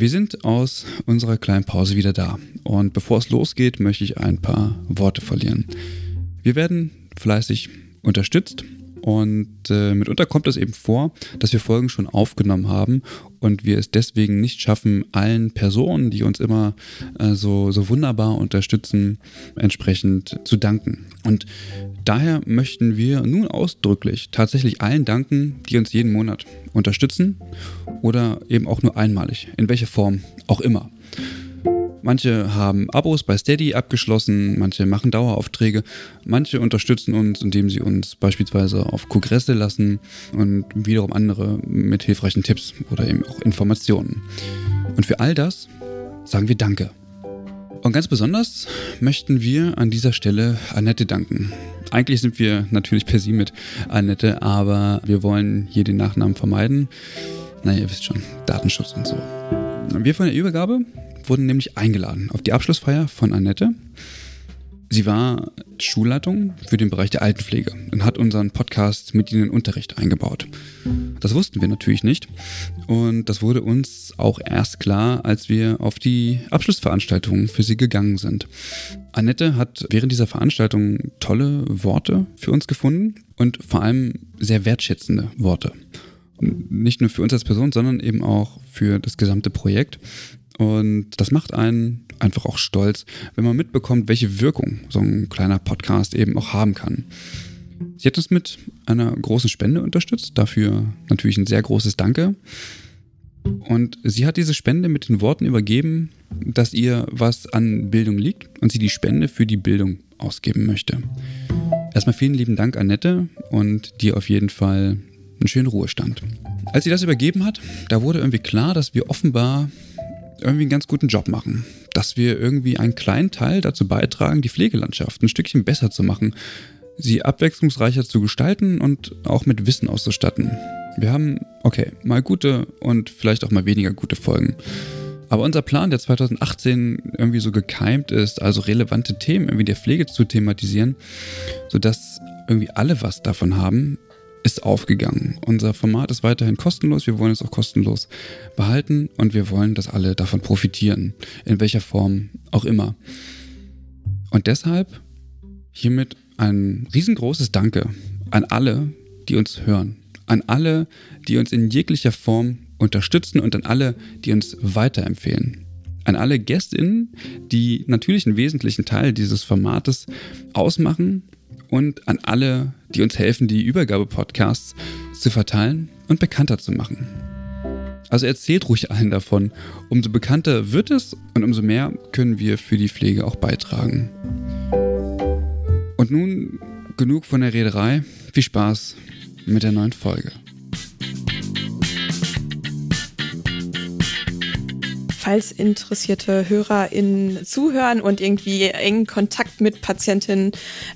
Wir sind aus unserer kleinen Pause wieder da und bevor es losgeht, möchte ich ein paar Worte verlieren. Wir werden fleißig unterstützt und äh, mitunter kommt es eben vor, dass wir Folgen schon aufgenommen haben und wir es deswegen nicht schaffen, allen Personen, die uns immer äh, so, so wunderbar unterstützen, entsprechend zu danken. Und daher möchten wir nun ausdrücklich tatsächlich allen danken, die uns jeden Monat unterstützen oder eben auch nur einmalig, in welcher Form auch immer. Manche haben Abos bei Steady abgeschlossen, manche machen Daueraufträge, manche unterstützen uns, indem sie uns beispielsweise auf Kongresse lassen und wiederum andere mit hilfreichen Tipps oder eben auch Informationen. Und für all das sagen wir Danke. Und ganz besonders möchten wir an dieser Stelle Annette danken. Eigentlich sind wir natürlich per Sie mit Annette, aber wir wollen hier den Nachnamen vermeiden. Naja, ihr wisst schon, Datenschutz und so. Wir von der Übergabe wurden nämlich eingeladen auf die Abschlussfeier von Annette. Sie war Schulleitung für den Bereich der Altenpflege und hat unseren Podcast mit in den Unterricht eingebaut. Das wussten wir natürlich nicht und das wurde uns auch erst klar, als wir auf die Abschlussveranstaltung für sie gegangen sind. Annette hat während dieser Veranstaltung tolle Worte für uns gefunden und vor allem sehr wertschätzende Worte. Nicht nur für uns als Person, sondern eben auch für das gesamte Projekt. Und das macht einen einfach auch stolz, wenn man mitbekommt, welche Wirkung so ein kleiner Podcast eben auch haben kann. Sie hat uns mit einer großen Spende unterstützt, dafür natürlich ein sehr großes Danke. Und sie hat diese Spende mit den Worten übergeben, dass ihr was an Bildung liegt und sie die Spende für die Bildung ausgeben möchte. Erstmal vielen lieben Dank, Annette, und dir auf jeden Fall einen schönen Ruhestand. Als sie das übergeben hat, da wurde irgendwie klar, dass wir offenbar irgendwie einen ganz guten Job machen. Dass wir irgendwie einen kleinen Teil dazu beitragen, die Pflegelandschaft ein Stückchen besser zu machen, sie abwechslungsreicher zu gestalten und auch mit Wissen auszustatten. Wir haben, okay, mal gute und vielleicht auch mal weniger gute Folgen. Aber unser Plan, der 2018 irgendwie so gekeimt ist, also relevante Themen irgendwie der Pflege zu thematisieren, sodass irgendwie alle was davon haben, ist aufgegangen. Unser Format ist weiterhin kostenlos, wir wollen es auch kostenlos behalten und wir wollen, dass alle davon profitieren, in welcher Form auch immer. Und deshalb hiermit ein riesengroßes Danke an alle, die uns hören, an alle, die uns in jeglicher Form unterstützen und an alle, die uns weiterempfehlen. An alle Gästinnen, die natürlich einen wesentlichen Teil dieses Formates ausmachen und an alle, die uns helfen, die Übergabe-Podcasts zu verteilen und bekannter zu machen. Also erzählt ruhig allen davon. Umso bekannter wird es und umso mehr können wir für die Pflege auch beitragen. Und nun genug von der Rederei. Viel Spaß mit der neuen Folge. Falls interessierte HörerInnen zuhören und irgendwie engen Kontakt mit Patientinnen,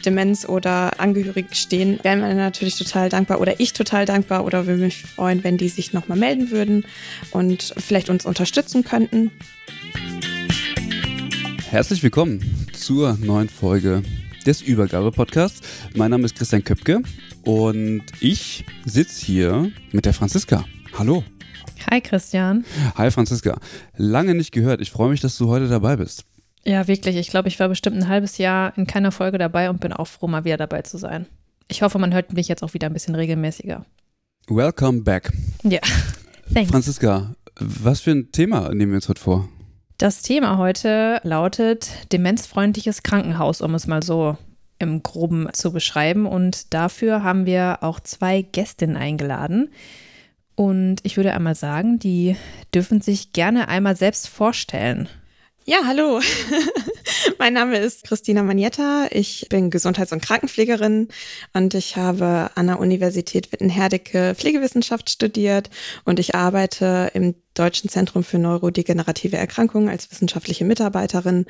Demenz oder Angehörigen stehen, wären wir natürlich total dankbar oder ich total dankbar oder würde mich freuen, wenn die sich nochmal melden würden und vielleicht uns unterstützen könnten. Herzlich willkommen zur neuen Folge des Übergabe-Podcasts. Mein Name ist Christian Köpke und ich sitze hier mit der Franziska. Hallo. Hi Christian. Hi Franziska. Lange nicht gehört. Ich freue mich, dass du heute dabei bist. Ja, wirklich. Ich glaube, ich war bestimmt ein halbes Jahr in keiner Folge dabei und bin auch froh, mal wieder dabei zu sein. Ich hoffe, man hört mich jetzt auch wieder ein bisschen regelmäßiger. Welcome back. Ja, thanks. Franziska, was für ein Thema nehmen wir uns heute vor? Das Thema heute lautet demenzfreundliches Krankenhaus, um es mal so im Groben zu beschreiben. Und dafür haben wir auch zwei Gästinnen eingeladen. Und ich würde einmal sagen, die dürfen sich gerne einmal selbst vorstellen. Ja, hallo. mein Name ist Christina Magnetta. Ich bin Gesundheits- und Krankenpflegerin und ich habe an der Universität Witten-Herdecke Pflegewissenschaft studiert und ich arbeite im Deutschen Zentrum für neurodegenerative Erkrankungen als wissenschaftliche Mitarbeiterin.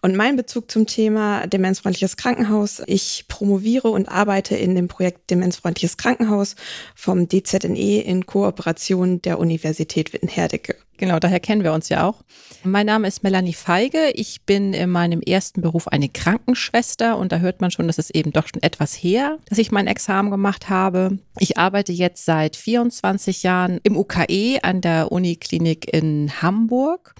Und mein Bezug zum Thema demenzfreundliches Krankenhaus. Ich promoviere und arbeite in dem Projekt Demenzfreundliches Krankenhaus vom DZNE in Kooperation der Universität Witten-Herdecke. Genau, daher kennen wir uns ja auch. Mein Name ist Melanie Feige. Ich bin in meinem ersten Beruf eine Krankenschwester und da hört man schon, dass es eben doch schon etwas her, dass ich mein Examen gemacht habe. Ich arbeite jetzt seit 24 Jahren im UKE an der Uniklinik in Hamburg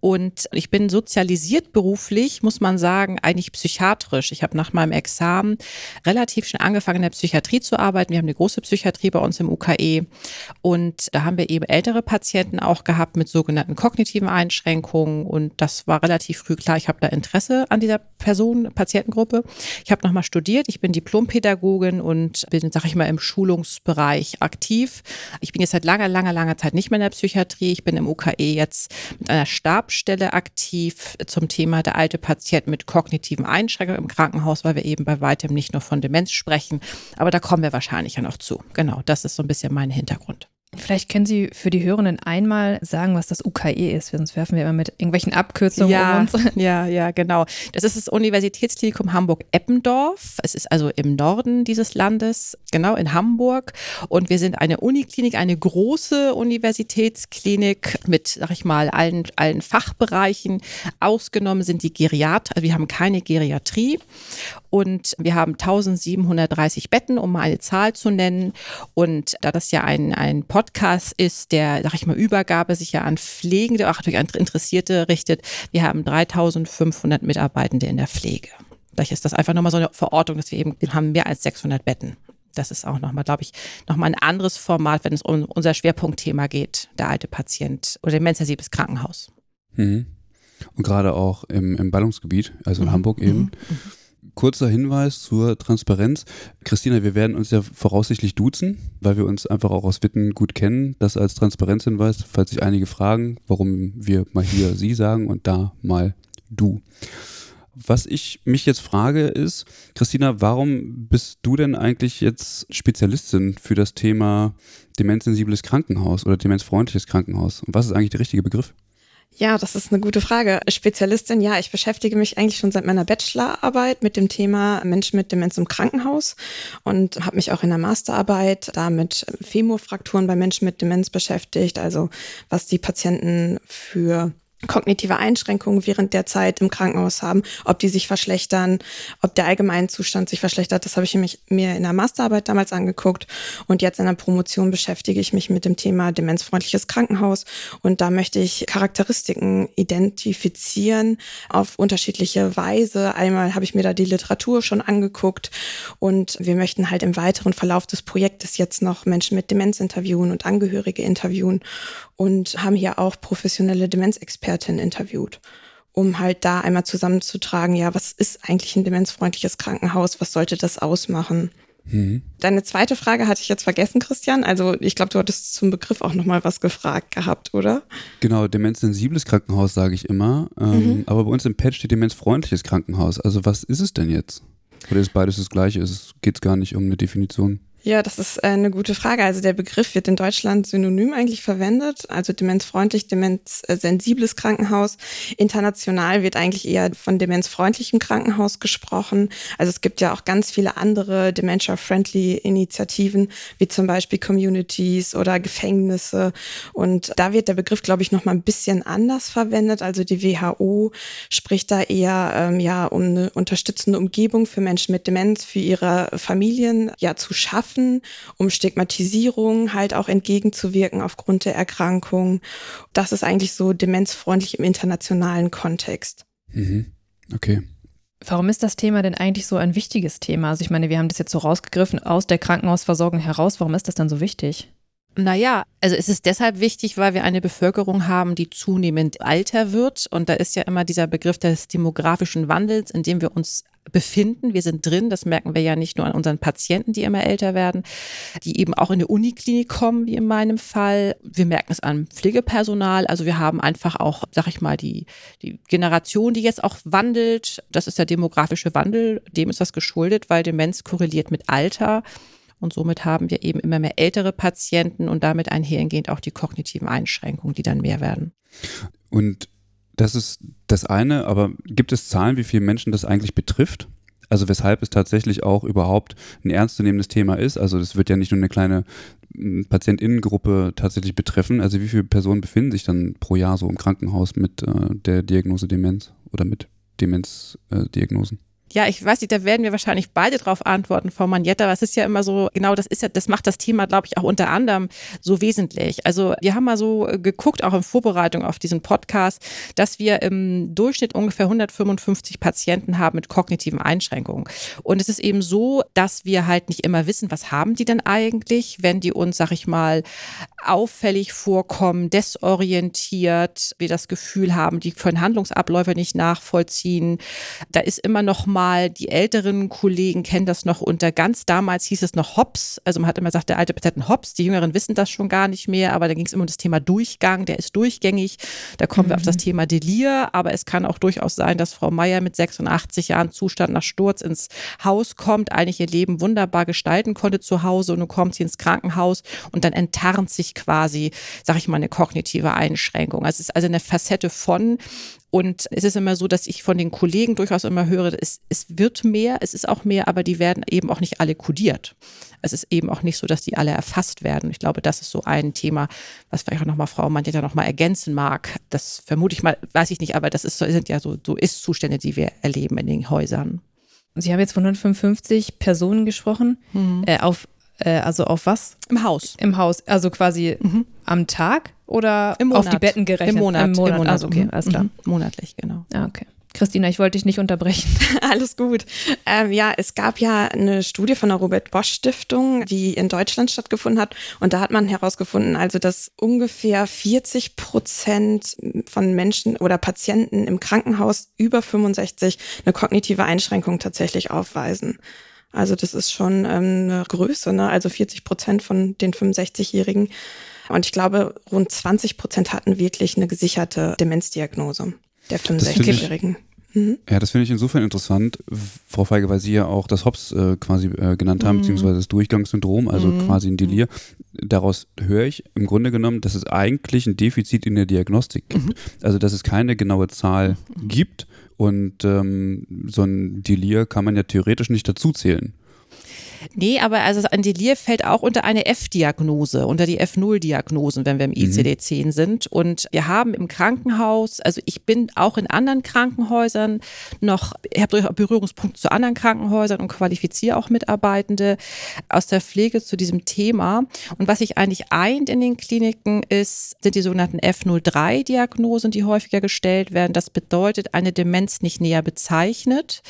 und ich bin sozialisiert beruflich, muss man sagen, eigentlich psychiatrisch. Ich habe nach meinem Examen relativ schnell angefangen, in der Psychiatrie zu arbeiten. Wir haben eine große Psychiatrie bei uns im UKE. Und da haben wir eben ältere Patienten auch gehabt mit sogenannten kognitiven Einschränkungen. Und das war relativ früh klar, ich habe da Interesse an dieser Person, Patientengruppe. Ich habe nochmal studiert. Ich bin Diplompädagogin und bin, sag ich mal, im Schulungsbereich aktiv. Ich bin jetzt seit langer, langer, langer Zeit nicht mehr in der Psychiatrie. Ich bin im UKE jetzt mit einer Stab Stabsstelle aktiv zum Thema der alte Patient mit kognitiven Einschränkungen im Krankenhaus, weil wir eben bei weitem nicht nur von Demenz sprechen. Aber da kommen wir wahrscheinlich ja noch zu. Genau, das ist so ein bisschen mein Hintergrund. Vielleicht können Sie für die Hörenden einmal sagen, was das UKE ist, sonst werfen wir immer mit irgendwelchen Abkürzungen ja, um uns. Ja, ja, genau. Das ist das Universitätsklinikum Hamburg-Eppendorf. Es ist also im Norden dieses Landes, genau in Hamburg. Und wir sind eine Uniklinik, eine große Universitätsklinik mit, sag ich mal, allen, allen Fachbereichen. Ausgenommen sind die Geriat, also wir haben keine Geriatrie. Und wir haben 1730 Betten, um mal eine Zahl zu nennen. Und da das ja ein, ein Podcast ist, der, sag ich mal, Übergabe sich ja an Pflegende, auch durch Interessierte richtet, wir haben 3500 Mitarbeitende in der Pflege. Vielleicht ist das einfach nochmal so eine Verortung, dass wir eben, wir haben mehr als 600 Betten. Das ist auch nochmal, glaube ich, nochmal ein anderes Format, wenn es um unser Schwerpunktthema geht, der alte Patient oder demenzsensibles Krankenhaus. Mhm. Und gerade auch im, im Ballungsgebiet, also in mhm. Hamburg eben. Mhm. Kurzer Hinweis zur Transparenz. Christina, wir werden uns ja voraussichtlich duzen, weil wir uns einfach auch aus Witten gut kennen. Das als Transparenzhinweis, falls sich einige fragen, warum wir mal hier sie sagen und da mal du. Was ich mich jetzt frage ist, Christina, warum bist du denn eigentlich jetzt Spezialistin für das Thema demenzsensibles Krankenhaus oder demenzfreundliches Krankenhaus? Und was ist eigentlich der richtige Begriff? Ja, das ist eine gute Frage. Spezialistin, ja, ich beschäftige mich eigentlich schon seit meiner Bachelorarbeit mit dem Thema Menschen mit Demenz im Krankenhaus und habe mich auch in der Masterarbeit da mit Femurfrakturen bei Menschen mit Demenz beschäftigt, also was die Patienten für kognitive Einschränkungen während der Zeit im Krankenhaus haben, ob die sich verschlechtern, ob der Allgemeinzustand sich verschlechtert. Das habe ich mir in der Masterarbeit damals angeguckt und jetzt in der Promotion beschäftige ich mich mit dem Thema demenzfreundliches Krankenhaus und da möchte ich Charakteristiken identifizieren auf unterschiedliche Weise. Einmal habe ich mir da die Literatur schon angeguckt und wir möchten halt im weiteren Verlauf des Projektes jetzt noch Menschen mit Demenz interviewen und Angehörige interviewen und haben hier auch professionelle Demenzexpertinnen interviewt, um halt da einmal zusammenzutragen, ja, was ist eigentlich ein demenzfreundliches Krankenhaus, was sollte das ausmachen? Mhm. Deine zweite Frage hatte ich jetzt vergessen, Christian. Also ich glaube, du hattest zum Begriff auch nochmal was gefragt gehabt, oder? Genau, demenzsensibles Krankenhaus sage ich immer. Ähm, mhm. Aber bei uns im Pad steht demenzfreundliches Krankenhaus. Also was ist es denn jetzt? Oder ist beides das gleiche? Geht es gar nicht um eine Definition? Ja, das ist äh, eine gute Frage. Also der Begriff wird in Deutschland synonym eigentlich verwendet, also demenzfreundlich, demenzsensibles Krankenhaus. International wird eigentlich eher von demenzfreundlichem Krankenhaus gesprochen. Also es gibt ja auch ganz viele andere dementia-friendly Initiativen, wie zum Beispiel Communities oder Gefängnisse. Und da wird der Begriff, glaube ich, noch mal ein bisschen anders verwendet. Also die WHO spricht da eher ähm, ja um eine unterstützende Umgebung für Menschen mit Demenz, für ihre Familien ja zu schaffen schaffen, um Stigmatisierung halt auch entgegenzuwirken aufgrund der Erkrankung. Das ist eigentlich so demenzfreundlich im internationalen Kontext. Mhm. Okay. Warum ist das Thema denn eigentlich so ein wichtiges Thema? Also ich meine, wir haben das jetzt so rausgegriffen aus der Krankenhausversorgung heraus. Warum ist das dann so wichtig? Naja, also es ist deshalb wichtig, weil wir eine Bevölkerung haben, die zunehmend alter wird. Und da ist ja immer dieser Begriff des demografischen Wandels, in dem wir uns befinden. Wir sind drin, das merken wir ja nicht nur an unseren Patienten, die immer älter werden, die eben auch in eine Uniklinik kommen, wie in meinem Fall. Wir merken es an Pflegepersonal. Also wir haben einfach auch, sag ich mal, die, die Generation, die jetzt auch wandelt. Das ist der demografische Wandel. Dem ist das geschuldet, weil Demenz korreliert mit Alter. Und somit haben wir eben immer mehr ältere Patienten und damit einhergehend auch die kognitiven Einschränkungen, die dann mehr werden. Und das ist das eine, aber gibt es Zahlen, wie viele Menschen das eigentlich betrifft? Also weshalb es tatsächlich auch überhaupt ein ernstzunehmendes Thema ist. Also das wird ja nicht nur eine kleine hm, Patientinnengruppe tatsächlich betreffen. Also wie viele Personen befinden sich dann pro Jahr so im Krankenhaus mit äh, der Diagnose Demenz oder mit Demenzdiagnosen? Äh, ja, ich weiß nicht, da werden wir wahrscheinlich beide drauf antworten, Frau Manjetta. Was ist ja immer so, genau, das ist ja, das macht das Thema, glaube ich, auch unter anderem so wesentlich. Also wir haben mal so äh, geguckt, auch in Vorbereitung auf diesen Podcast, dass wir im Durchschnitt ungefähr 155 Patienten haben mit kognitiven Einschränkungen. Und es ist eben so, dass wir halt nicht immer wissen, was haben die denn eigentlich, wenn die uns, sag ich mal, auffällig vorkommen, desorientiert, wir das Gefühl haben, die können Handlungsabläufe nicht nachvollziehen. Da ist immer noch mal mal, die älteren Kollegen kennen das noch unter ganz damals hieß es noch Hops. Also man hat immer gesagt, der alte Patient Hops, die Jüngeren wissen das schon gar nicht mehr, aber da ging es immer um das Thema Durchgang, der ist durchgängig. Da kommen mhm. wir auf das mhm. Thema Delir, aber es kann auch durchaus sein, dass Frau Meier mit 86 Jahren Zustand nach Sturz ins Haus kommt, eigentlich ihr Leben wunderbar gestalten konnte zu Hause und nun kommt sie ins Krankenhaus und dann enttarnt sich quasi, sag ich mal, eine kognitive Einschränkung. Also es ist also eine Facette von, und es ist immer so, dass ich von den Kollegen durchaus immer höre, es, es wird mehr, es ist auch mehr, aber die werden eben auch nicht alle kodiert. Es ist eben auch nicht so, dass die alle erfasst werden. Ich glaube, das ist so ein Thema, was vielleicht auch nochmal Frau Manjeta nochmal ergänzen mag. Das vermute ich mal, weiß ich nicht, aber das ist, sind ja so, so Ist-Zustände, die wir erleben in den Häusern. Sie haben jetzt von 155 Personen gesprochen. Mhm. Äh, auf, äh, also auf was? Im Haus. Im Haus, also quasi mhm. am Tag? oder auf die Betten gerechnet? Im Monat. Im Monat, Im Monat. Also okay, alles klar. Mhm. Monatlich, genau. Ah, okay. Christina, ich wollte dich nicht unterbrechen. Alles gut. Ähm, ja, es gab ja eine Studie von der Robert Bosch Stiftung, die in Deutschland stattgefunden hat. Und da hat man herausgefunden, also dass ungefähr 40 Prozent von Menschen oder Patienten im Krankenhaus über 65 eine kognitive Einschränkung tatsächlich aufweisen. Also das ist schon ähm, eine Größe, ne? also 40 Prozent von den 65-Jährigen. Und ich glaube, rund 20 Prozent hatten wirklich eine gesicherte Demenzdiagnose der 65-Jährigen. Mhm. Ja, das finde ich insofern interessant, Frau Feige, weil Sie ja auch das HOPS äh, quasi äh, genannt haben, mhm. beziehungsweise das Durchgangssyndrom, also mhm. quasi ein Delir. Daraus höre ich im Grunde genommen, dass es eigentlich ein Defizit in der Diagnostik gibt. Mhm. Also, dass es keine genaue Zahl mhm. gibt und ähm, so ein Delir kann man ja theoretisch nicht dazuzählen. Nee, aber also ein Delir fällt auch unter eine F-Diagnose, unter die F0-Diagnosen, wenn wir im ICD-10 mhm. sind. Und wir haben im Krankenhaus, also ich bin auch in anderen Krankenhäusern noch, ich habe durchaus Berührungspunkte zu anderen Krankenhäusern und qualifiziere auch Mitarbeitende aus der Pflege zu diesem Thema. Und was sich eigentlich eint in den Kliniken ist, sind die sogenannten F03-Diagnosen, die häufiger gestellt werden. Das bedeutet, eine Demenz nicht näher bezeichnet.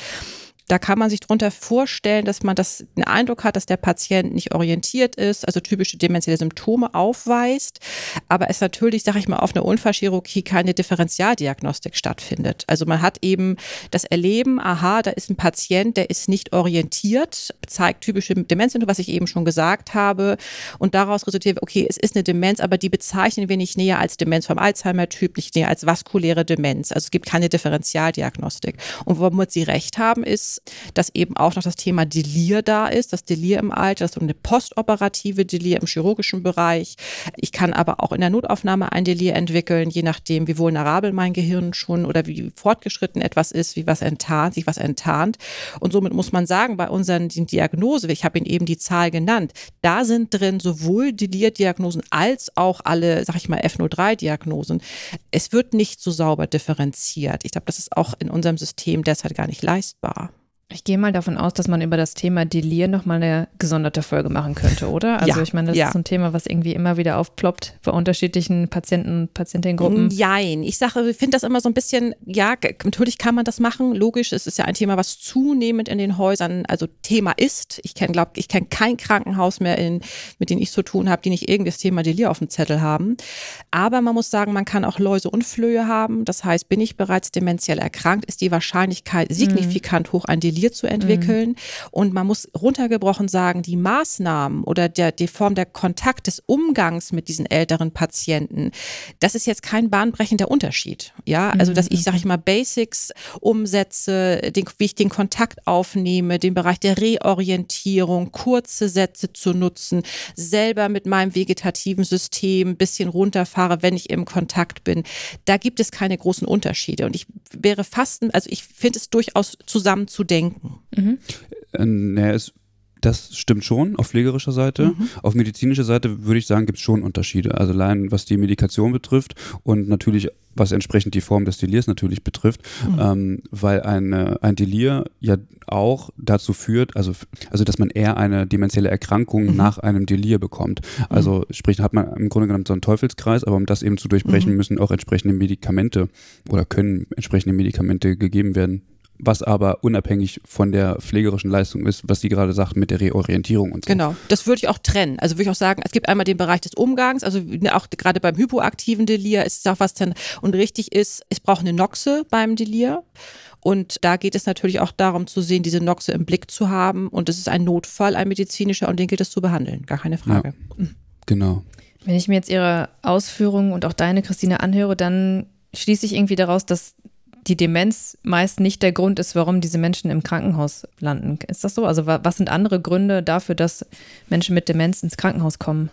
Da kann man sich darunter vorstellen, dass man das, den Eindruck hat, dass der Patient nicht orientiert ist, also typische demenzielle Symptome aufweist, aber es natürlich, sage ich mal, auf einer Unfallchirurgie keine Differentialdiagnostik stattfindet. Also man hat eben das Erleben, aha, da ist ein Patient, der ist nicht orientiert, zeigt typische Demenzsymptome, was ich eben schon gesagt habe, und daraus resultiert, okay, es ist eine Demenz, aber die bezeichnen wir nicht näher als Demenz vom Alzheimer-Typ, nicht näher als vaskuläre Demenz. Also es gibt keine Differentialdiagnostik. Und womit Sie recht haben, ist, dass eben auch noch das Thema Delir da ist, das Delir im Alter, das so eine postoperative Delir im chirurgischen Bereich. Ich kann aber auch in der Notaufnahme ein Delir entwickeln, je nachdem, wie vulnerabel mein Gehirn schon oder wie fortgeschritten etwas ist, wie was enttarnt, sich was enttarnt. Und somit muss man sagen, bei unseren Diagnose, ich habe Ihnen eben die Zahl genannt, da sind drin sowohl Delir-Diagnosen als auch alle, sag ich mal, F03-Diagnosen. Es wird nicht so sauber differenziert. Ich glaube, das ist auch in unserem System derzeit gar nicht leistbar. Ich gehe mal davon aus, dass man über das Thema Delir nochmal eine gesonderte Folge machen könnte, oder? Also ja, ich meine, das ja. ist so ein Thema, was irgendwie immer wieder aufploppt bei unterschiedlichen Patienten, Patientengruppen. Jein. Ich sage, ich finde das immer so ein bisschen, ja, natürlich kann man das machen. Logisch, es ist ja ein Thema, was zunehmend in den Häusern, also Thema ist. Ich kenne, glaube ich, kenne kein Krankenhaus mehr, in, mit dem ich zu tun habe, die nicht irgendwie das Thema Delir auf dem Zettel haben. Aber man muss sagen, man kann auch Läuse und Flöhe haben. Das heißt, bin ich bereits dementiell erkrankt, ist die Wahrscheinlichkeit signifikant mhm. hoch, ein Delir Delir zu entwickeln. Mhm. Und man muss runtergebrochen sagen, die Maßnahmen oder der, die Form der Kontakt des Umgangs mit diesen älteren Patienten, das ist jetzt kein bahnbrechender Unterschied. Ja, also dass ich, sage ich mal, Basics umsetze, den, wie ich den Kontakt aufnehme, den Bereich der Reorientierung, kurze Sätze zu nutzen, selber mit meinem vegetativen System ein bisschen runterfahre, wenn ich im Kontakt bin. Da gibt es keine großen Unterschiede. Und ich wäre fast, also ich finde es durchaus zusammen zu denken. Mhm. Äh, naja, es das stimmt schon auf pflegerischer Seite. Mhm. Auf medizinischer Seite würde ich sagen, gibt es schon Unterschiede. Also allein was die Medikation betrifft und natürlich was entsprechend die Form des Delirs natürlich betrifft, mhm. ähm, weil eine, ein Delir ja auch dazu führt, also, also dass man eher eine dementielle Erkrankung mhm. nach einem Delir bekommt. Also mhm. sprich, hat man im Grunde genommen so einen Teufelskreis, aber um das eben zu durchbrechen, mhm. müssen auch entsprechende Medikamente oder können entsprechende Medikamente gegeben werden, was aber unabhängig von der pflegerischen Leistung ist, was Sie gerade sagten mit der Reorientierung und so. Genau, das würde ich auch trennen. Also würde ich auch sagen, es gibt einmal den Bereich des Umgangs, also ne, auch gerade beim hypoaktiven Delir ist es auch was dann und richtig ist, es braucht eine Noxe beim Delir. Und da geht es natürlich auch darum zu sehen, diese Noxe im Blick zu haben. Und es ist ein Notfall, ein medizinischer, und den gilt es zu behandeln. Gar keine Frage. Ja, genau. Wenn ich mir jetzt Ihre Ausführungen und auch deine, Christine, anhöre, dann schließe ich irgendwie daraus, dass die Demenz meist nicht der Grund ist, warum diese Menschen im Krankenhaus landen. Ist das so? Also was sind andere Gründe dafür, dass Menschen mit Demenz ins Krankenhaus kommen?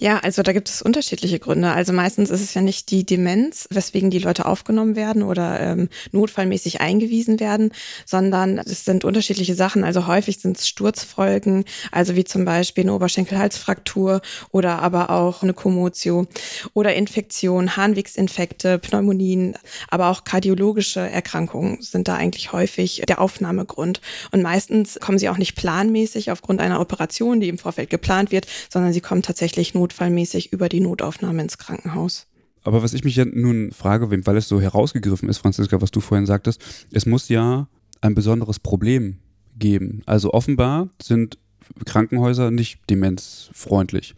Ja, also da gibt es unterschiedliche Gründe. Also meistens ist es ja nicht die Demenz, weswegen die Leute aufgenommen werden oder ähm, notfallmäßig eingewiesen werden, sondern es sind unterschiedliche Sachen. Also häufig sind es Sturzfolgen, also wie zum Beispiel eine Oberschenkelhalsfraktur oder aber auch eine Kommotio oder Infektion, Harnwegsinfekte, Pneumonien, aber auch kardiologische Erkrankungen sind da eigentlich häufig der Aufnahmegrund. Und meistens kommen sie auch nicht planmäßig aufgrund einer Operation, die im Vorfeld geplant wird, sondern sie kommen tatsächlich nur notfallmäßig über die Notaufnahme ins Krankenhaus. Aber was ich mich ja nun frage, weil es so herausgegriffen ist, Franziska, was du vorhin sagtest, es muss ja ein besonderes Problem geben. Also offenbar sind Krankenhäuser nicht demenzfreundlich.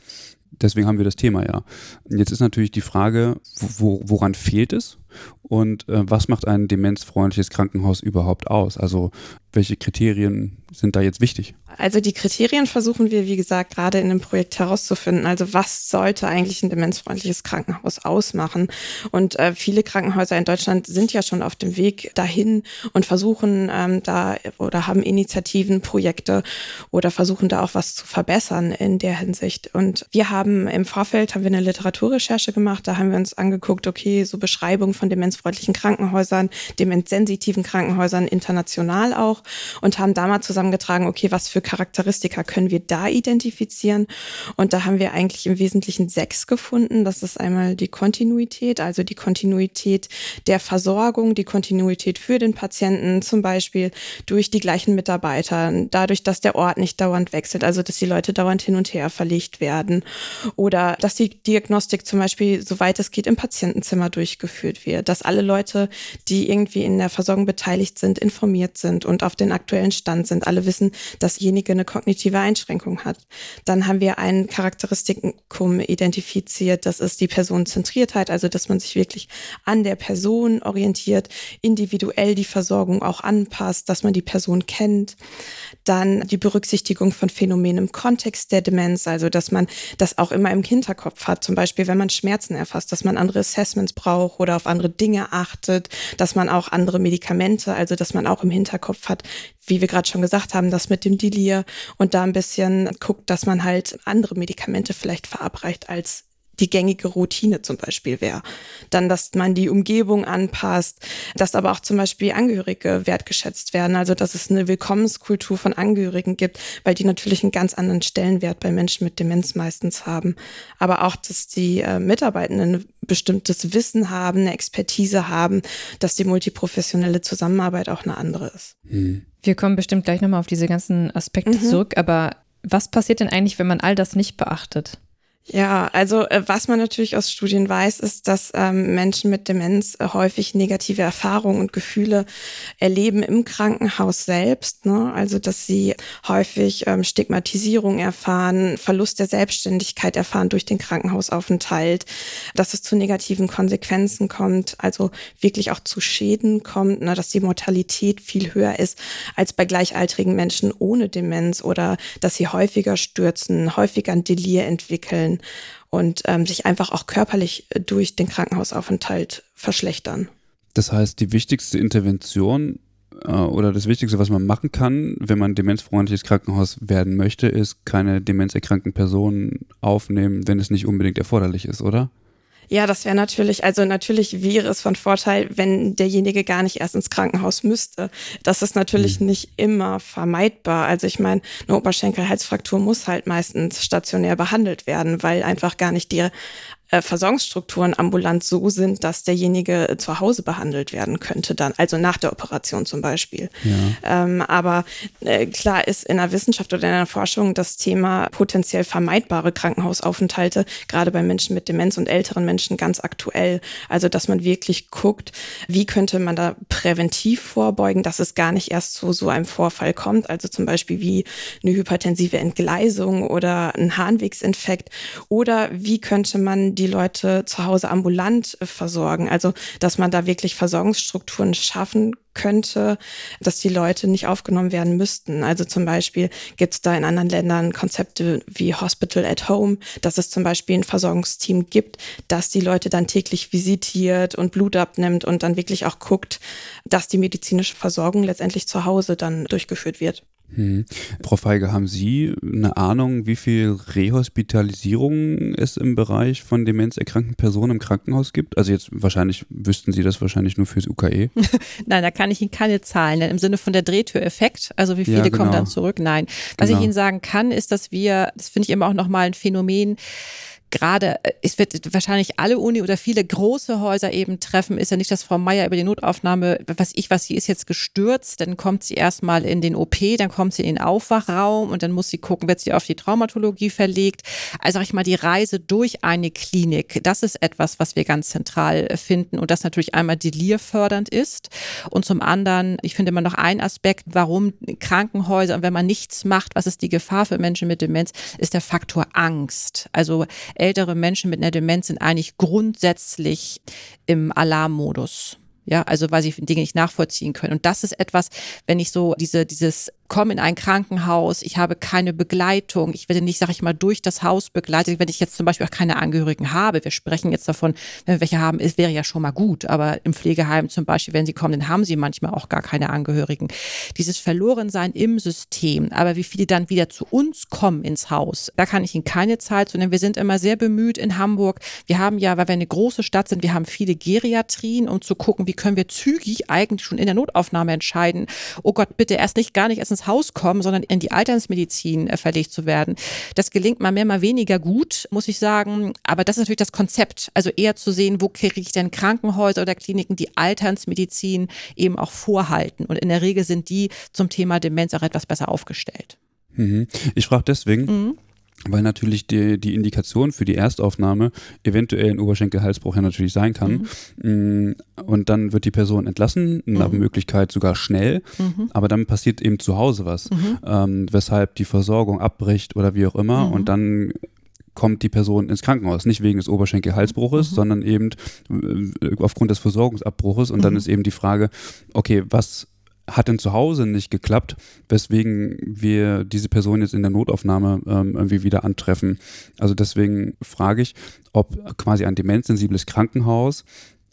Deswegen haben wir das Thema ja. Jetzt ist natürlich die Frage, wo, woran fehlt es und äh, was macht ein demenzfreundliches Krankenhaus überhaupt aus? Also welche Kriterien sind da jetzt wichtig? Also die Kriterien versuchen wir, wie gesagt, gerade in dem Projekt herauszufinden. Also was sollte eigentlich ein demenzfreundliches Krankenhaus ausmachen? Und äh, viele Krankenhäuser in Deutschland sind ja schon auf dem Weg dahin und versuchen ähm, da oder haben Initiativen, Projekte oder versuchen da auch was zu verbessern in der Hinsicht. Und wir haben im Vorfeld haben wir eine Literaturrecherche gemacht. Da haben wir uns angeguckt, okay, so Beschreibungen von demenzfreundlichen Krankenhäusern, demenzsensitiven Krankenhäusern international auch und haben da mal zusammengetragen, okay, was für Charakteristika können wir da identifizieren? Und da haben wir eigentlich im Wesentlichen sechs gefunden. Das ist einmal die Kontinuität, also die Kontinuität der Versorgung, die Kontinuität für den Patienten, zum Beispiel durch die gleichen Mitarbeiter, dadurch, dass der Ort nicht dauernd wechselt, also dass die Leute dauernd hin und her verlegt werden oder dass die Diagnostik zum Beispiel, soweit es geht, im Patientenzimmer durchgeführt wird, dass alle Leute, die irgendwie in der Versorgung beteiligt sind, informiert sind und auf den aktuellen Stand sind, alle wissen, dass dasjenige eine kognitive Einschränkung hat. Dann haben wir ein Charakteristikum identifiziert, das ist die Personenzentriertheit, also dass man sich wirklich an der Person orientiert, individuell die Versorgung auch anpasst, dass man die Person kennt. Dann die Berücksichtigung von Phänomenen im Kontext der Demenz, also dass man das auch immer im Hinterkopf hat, zum Beispiel wenn man Schmerzen erfasst, dass man andere Assessments braucht oder auf andere Dinge achtet, dass man auch andere Medikamente, also dass man auch im Hinterkopf hat, wie wir gerade schon gesagt haben, das mit dem Delir und da ein bisschen guckt, dass man halt andere Medikamente vielleicht verabreicht als die gängige Routine zum Beispiel wäre. Dann, dass man die Umgebung anpasst, dass aber auch zum Beispiel Angehörige wertgeschätzt werden, also dass es eine Willkommenskultur von Angehörigen gibt, weil die natürlich einen ganz anderen Stellenwert bei Menschen mit Demenz meistens haben. Aber auch, dass die äh, Mitarbeitenden ein bestimmtes Wissen haben, eine Expertise haben, dass die multiprofessionelle Zusammenarbeit auch eine andere ist. Hm. Wir kommen bestimmt gleich nochmal auf diese ganzen Aspekte mhm. zurück, aber was passiert denn eigentlich, wenn man all das nicht beachtet? Ja, also äh, was man natürlich aus Studien weiß, ist, dass ähm, Menschen mit Demenz äh, häufig negative Erfahrungen und Gefühle erleben im Krankenhaus selbst. Ne? Also dass sie häufig ähm, Stigmatisierung erfahren, Verlust der Selbstständigkeit erfahren durch den Krankenhausaufenthalt, dass es zu negativen Konsequenzen kommt, also wirklich auch zu Schäden kommt, ne? dass die Mortalität viel höher ist als bei gleichaltrigen Menschen ohne Demenz oder dass sie häufiger stürzen, häufiger ein Delir entwickeln entwickeln und ähm, sich einfach auch körperlich äh, durch den Krankenhausaufenthalt verschlechtern. Das heißt, die wichtigste Intervention äh, oder das Wichtigste, was man machen kann, wenn man demenzfreundliches Krankenhaus werden möchte, ist keine demenzerkrankten Personen aufnehmen, wenn es nicht unbedingt erforderlich ist, oder? Ja, das wäre natürlich, also natürlich wäre es von Vorteil, wenn derjenige gar nicht erst ins Krankenhaus müsste. Das ist natürlich mhm. nicht immer vermeidbar. Also ich meine, eine Oberschenkelhalsfraktur muss halt meistens stationär behandelt werden, weil einfach gar nicht die Versorgungsstrukturen ambulant so sind, dass derjenige äh, zu Hause behandelt werden könnte dann, also nach der Operation zum Beispiel. Ja. Ähm, aber äh, klar ist in der Wissenschaft oder in der Forschung das Thema potenziell vermeidbare Krankenhausaufenthalte, gerade bei Menschen mit Demenz und älteren Menschen ganz aktuell. Also dass man wirklich guckt, wie könnte man da präventiv vorbeugen, dass es gar nicht erst zu so einem Vorfall kommt, also zum Beispiel wie eine hypertensive Entgleisung oder ein Harnwegsinfekt oder wie könnte man die die Leute zu Hause ambulant versorgen. Also, dass man da wirklich Versorgungsstrukturen schaffen könnte, dass die Leute nicht aufgenommen werden müssten. Also zum Beispiel gibt es da in anderen Ländern Konzepte wie Hospital at Home, dass es zum Beispiel ein Versorgungsteam gibt, das die Leute dann täglich visitiert und Blut abnimmt und dann wirklich auch guckt, dass die medizinische Versorgung letztendlich zu Hause dann durchgeführt wird. Hm. Frau Feige, haben Sie eine Ahnung, wie viel Rehospitalisierung es im Bereich von demenzerkrankten Personen im Krankenhaus gibt? Also jetzt wahrscheinlich wüssten Sie das wahrscheinlich nur fürs UKE. Nein, da kann ich Ihnen keine Zahlen nennen. Im Sinne von der Drehtüreffekt, also wie viele ja, genau. kommen dann zurück? Nein. Was genau. ich Ihnen sagen kann, ist, dass wir, das finde ich immer auch nochmal ein Phänomen, gerade, äh, es wird wahrscheinlich alle Uni oder viele große Häuser eben treffen, ist ja nicht, dass Frau Meier über die Notaufnahme, was ich, was sie ist jetzt gestürzt, dann kommt sie erstmal in den OP, dann kommt sie in den Aufwachraum und dann muss sie gucken, wird sie auf die Traumatologie verlegt. Also sag ich mal, die Reise durch eine Klinik, das ist etwas, was wir ganz zentral finden und das natürlich einmal delirfördernd ist und zum anderen, ich finde immer noch ein Aspekt, warum Krankenhäuser und wenn man nichts macht, was ist die Gefahr für Menschen mit Demenz, ist der Faktor Angst. Also ältere Menschen mit einer Demenz sind eigentlich grundsätzlich im Alarmmodus. Ja, also weil sie Dinge nicht nachvollziehen können. Und das ist etwas, wenn ich so diese, dieses komme in ein Krankenhaus, ich habe keine Begleitung, ich werde nicht, sage ich mal, durch das Haus begleitet, wenn ich jetzt zum Beispiel auch keine Angehörigen habe. Wir sprechen jetzt davon, wenn wir welche haben, es wäre ja schon mal gut, aber im Pflegeheim zum Beispiel, wenn sie kommen, dann haben sie manchmal auch gar keine Angehörigen. Dieses Verlorensein im System, aber wie viele dann wieder zu uns kommen ins Haus, da kann ich Ihnen keine Zeit zu nennen. Wir sind immer sehr bemüht in Hamburg. Wir haben ja, weil wir eine große Stadt sind, wir haben viele Geriatrien, um zu gucken, wie können wir zügig eigentlich schon in der Notaufnahme entscheiden, oh Gott, bitte erst nicht gar nicht erst ins Haus kommen, sondern in die Alternsmedizin äh, verlegt zu werden. Das gelingt mal mehr, mal weniger gut, muss ich sagen. Aber das ist natürlich das Konzept. Also eher zu sehen, wo kriege ich denn Krankenhäuser oder Kliniken, die Alternsmedizin eben auch vorhalten. Und in der Regel sind die zum Thema Demenz auch etwas besser aufgestellt. Mhm. Ich frage deswegen, mhm weil natürlich die, die Indikation für die Erstaufnahme eventuell ein Oberschenkelhalsbruch ja natürlich sein kann. Mhm. Mm, und dann wird die Person entlassen, nach mhm. Möglichkeit sogar schnell, mhm. aber dann passiert eben zu Hause was, mhm. ähm, weshalb die Versorgung abbricht oder wie auch immer mhm. und dann kommt die Person ins Krankenhaus. Nicht wegen des Oberschenkelhalsbruches, mhm. sondern eben äh, aufgrund des Versorgungsabbruches. Und dann ist eben die Frage, okay, was hat denn zu Hause nicht geklappt, weswegen wir diese Person jetzt in der Notaufnahme ähm, irgendwie wieder antreffen. Also deswegen frage ich, ob quasi ein demenzsensibles Krankenhaus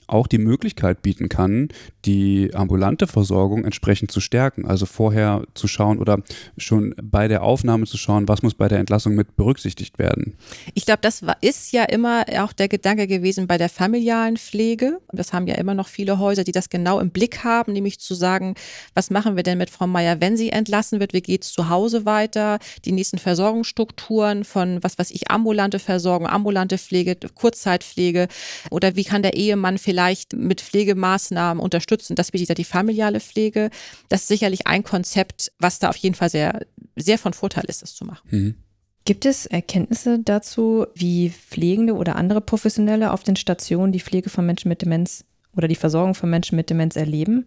auch die Möglichkeit bieten kann, die ambulante Versorgung entsprechend zu stärken. Also vorher zu schauen oder schon bei der Aufnahme zu schauen, was muss bei der Entlassung mit berücksichtigt werden. Ich glaube, das ist ja immer auch der Gedanke gewesen bei der familialen Pflege. Das haben ja immer noch viele Häuser, die das genau im Blick haben, nämlich zu sagen, was machen wir denn mit Frau Meier, wenn sie entlassen wird? Wie geht es zu Hause weiter? Die nächsten Versorgungsstrukturen von, was weiß ich, ambulante Versorgung, ambulante Pflege, Kurzzeitpflege oder wie kann der Ehemann vielleicht vielleicht mit Pflegemaßnahmen unterstützen. Das bietet ja die familiale Pflege. Das ist sicherlich ein Konzept, was da auf jeden Fall sehr, sehr von Vorteil ist, das zu machen. Mhm. Gibt es Erkenntnisse dazu, wie Pflegende oder andere Professionelle auf den Stationen die Pflege von Menschen mit Demenz oder die Versorgung von Menschen mit Demenz erleben?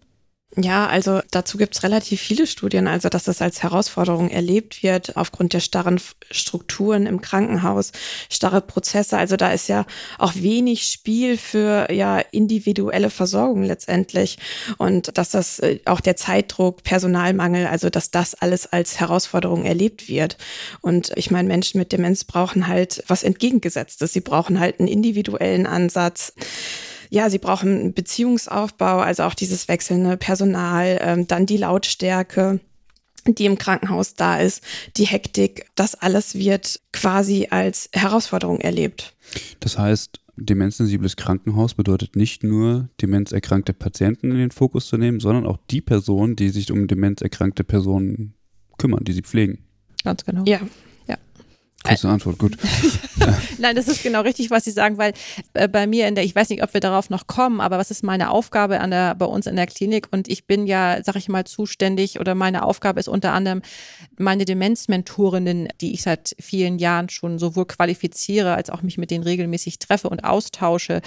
Ja, also dazu gibt es relativ viele Studien, also dass das als Herausforderung erlebt wird aufgrund der starren Strukturen im Krankenhaus, starre Prozesse. Also da ist ja auch wenig Spiel für ja individuelle Versorgung letztendlich und dass das äh, auch der Zeitdruck, Personalmangel, also dass das alles als Herausforderung erlebt wird. Und ich meine, Menschen mit Demenz brauchen halt was entgegengesetztes. Sie brauchen halt einen individuellen Ansatz ja, sie brauchen Beziehungsaufbau, also auch dieses wechselnde Personal, ähm, dann die Lautstärke die im Krankenhaus da ist, die Hektik, das alles wird quasi als Herausforderung erlebt. Das heißt, demenzsensibles Krankenhaus bedeutet nicht nur, demenzerkrankte Patienten in den Fokus zu nehmen, sondern auch die Personen, die sich um demenzerkrankte Personen kümmern, die sie pflegen. Ganz genau. Ja, Kurze Antwort, gut. Nein, das ist genau richtig, was Sie sagen, weil äh, bei mir in der, ich weiß nicht, ob wir darauf noch kommen, aber was ist meine Aufgabe an der, bei uns in der Klinik? Und ich bin ja, sag ich mal, zuständig oder meine Aufgabe ist unter anderem meine Demenzmentorinnen, die ich seit vielen Jahren schon sowohl qualifiziere, als auch mich mit denen regelmäßig treffe und austausche,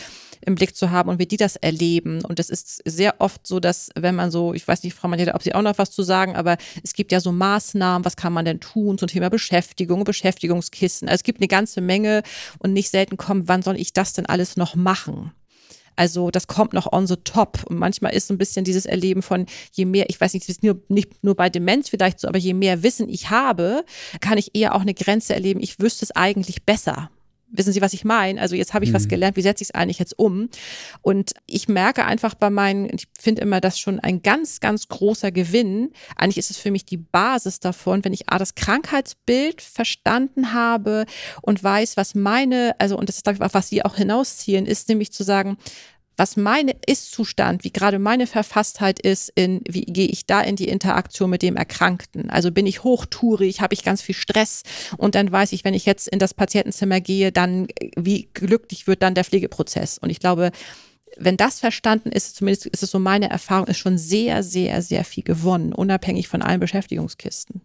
im Blick zu haben und wie die das erleben. Und es ist sehr oft so, dass wenn man so, ich weiß nicht, Frau Manjeda, ob Sie auch noch was zu sagen, aber es gibt ja so Maßnahmen, was kann man denn tun zum Thema Beschäftigung, Beschäftigungskissen. Also es gibt eine ganze Menge und nicht selten kommt, wann soll ich das denn alles noch machen? Also das kommt noch on the top. Und manchmal ist so ein bisschen dieses Erleben von, je mehr, ich weiß nicht, es ist nur, nicht nur bei Demenz vielleicht so, aber je mehr Wissen ich habe, kann ich eher auch eine Grenze erleben, ich wüsste es eigentlich besser. Wissen Sie, was ich meine? Also jetzt habe ich mhm. was gelernt, wie setze ich es eigentlich jetzt um? Und ich merke einfach bei meinen, ich finde immer das schon ein ganz, ganz großer Gewinn. Eigentlich ist es für mich die Basis davon, wenn ich A, das Krankheitsbild verstanden habe und weiß, was meine, also und das ist, glaube ich, auch, was Sie auch hinausziehen, ist nämlich zu sagen, was meine Ist-Zustand, wie gerade meine Verfasstheit ist, in wie gehe ich da in die Interaktion mit dem Erkrankten. Also bin ich hochtourig, habe ich ganz viel Stress und dann weiß ich, wenn ich jetzt in das Patientenzimmer gehe, dann wie glücklich wird dann der Pflegeprozess. Und ich glaube, wenn das verstanden ist, zumindest ist es so meine Erfahrung, ist schon sehr, sehr, sehr viel gewonnen, unabhängig von allen Beschäftigungskisten.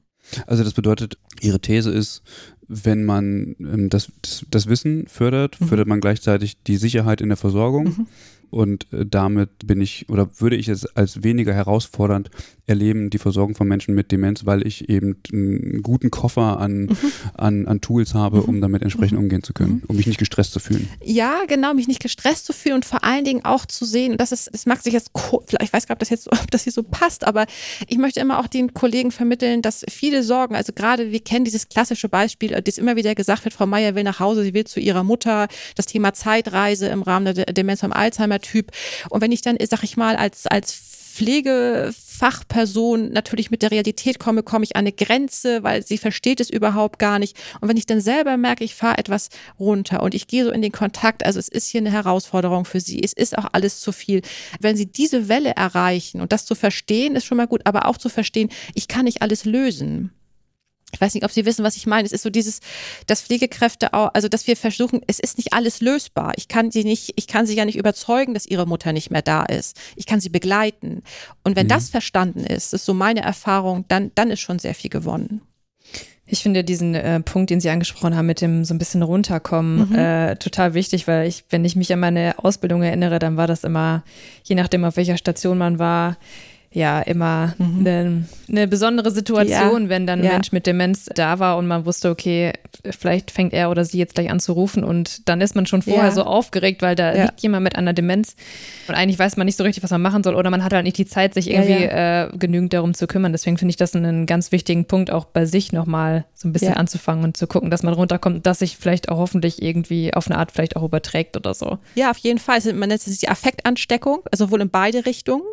Also das bedeutet, Ihre These ist, wenn man ähm, das, das, das, Wissen fördert, mhm. fördert man gleichzeitig die Sicherheit in der Versorgung. Mhm und äh, damit bin ich oder würde ich es als weniger herausfordernd erleben, die Versorgung von Menschen mit Demenz, weil ich eben einen guten Koffer an, mhm. an, an Tools habe, mhm. um damit entsprechend mhm. umgehen zu können, mhm. um mich nicht gestresst zu fühlen. Ja, genau, mich nicht gestresst zu fühlen und vor allen Dingen auch zu sehen, das ist, das mag sich jetzt, vielleicht weiß gar nicht, ob das jetzt, ob das hier so passt, aber ich möchte immer auch den Kollegen vermitteln, dass viele Sorgen, also gerade wir kennen dieses klassische Beispiel, das immer wieder gesagt wird, Frau Meier will nach Hause, sie will zu ihrer Mutter, das Thema Zeitreise im Rahmen der Demenz am Alzheimer-Typ. Und wenn ich dann, sag ich mal, als, als Pflegefachperson natürlich mit der Realität komme, komme ich an eine Grenze, weil sie versteht es überhaupt gar nicht. Und wenn ich dann selber merke, ich fahre etwas runter und ich gehe so in den Kontakt, also es ist hier eine Herausforderung für sie, es ist auch alles zu viel. Wenn sie diese Welle erreichen und das zu verstehen, ist schon mal gut, aber auch zu verstehen, ich kann nicht alles lösen ich weiß nicht, ob Sie wissen, was ich meine. Es ist so dieses, dass Pflegekräfte auch, also dass wir versuchen, es ist nicht alles lösbar. Ich kann sie nicht, ich kann sie ja nicht überzeugen, dass ihre Mutter nicht mehr da ist. Ich kann sie begleiten. Und wenn mhm. das verstanden ist, ist so meine Erfahrung, dann, dann ist schon sehr viel gewonnen. Ich finde diesen äh, Punkt, den Sie angesprochen haben, mit dem so ein bisschen runterkommen, mhm. äh, total wichtig, weil ich, wenn ich mich an meine Ausbildung erinnere, dann war das immer, je nachdem, auf welcher Station man war, ja immer mhm. eine, eine, besondere Situation, ja. wenn dann ein ja. Mensch mit Demenz da war und man wusste, okay, vielleicht fängt er oder sie jetzt gleich an zu rufen und dann ist man schon vorher ja. so aufgeregt, weil da liegt jemand mit einer Demenz und eigentlich weiß man nicht so richtig, was man machen soll oder man hat halt nicht die Zeit, sich irgendwie äh, genügend darum zu kümmern. Deswegen finde ich das einen ganz wichtigen Punkt, auch bei sich nochmal so ein bisschen anzufangen und zu gucken, dass man runterkommt, dass sich vielleicht auch hoffentlich irgendwie auf eine Art vielleicht auch überträgt oder so. Ja, auf jeden Fall. Man nennt es die Affektansteckung, also wohl in beide Richtungen.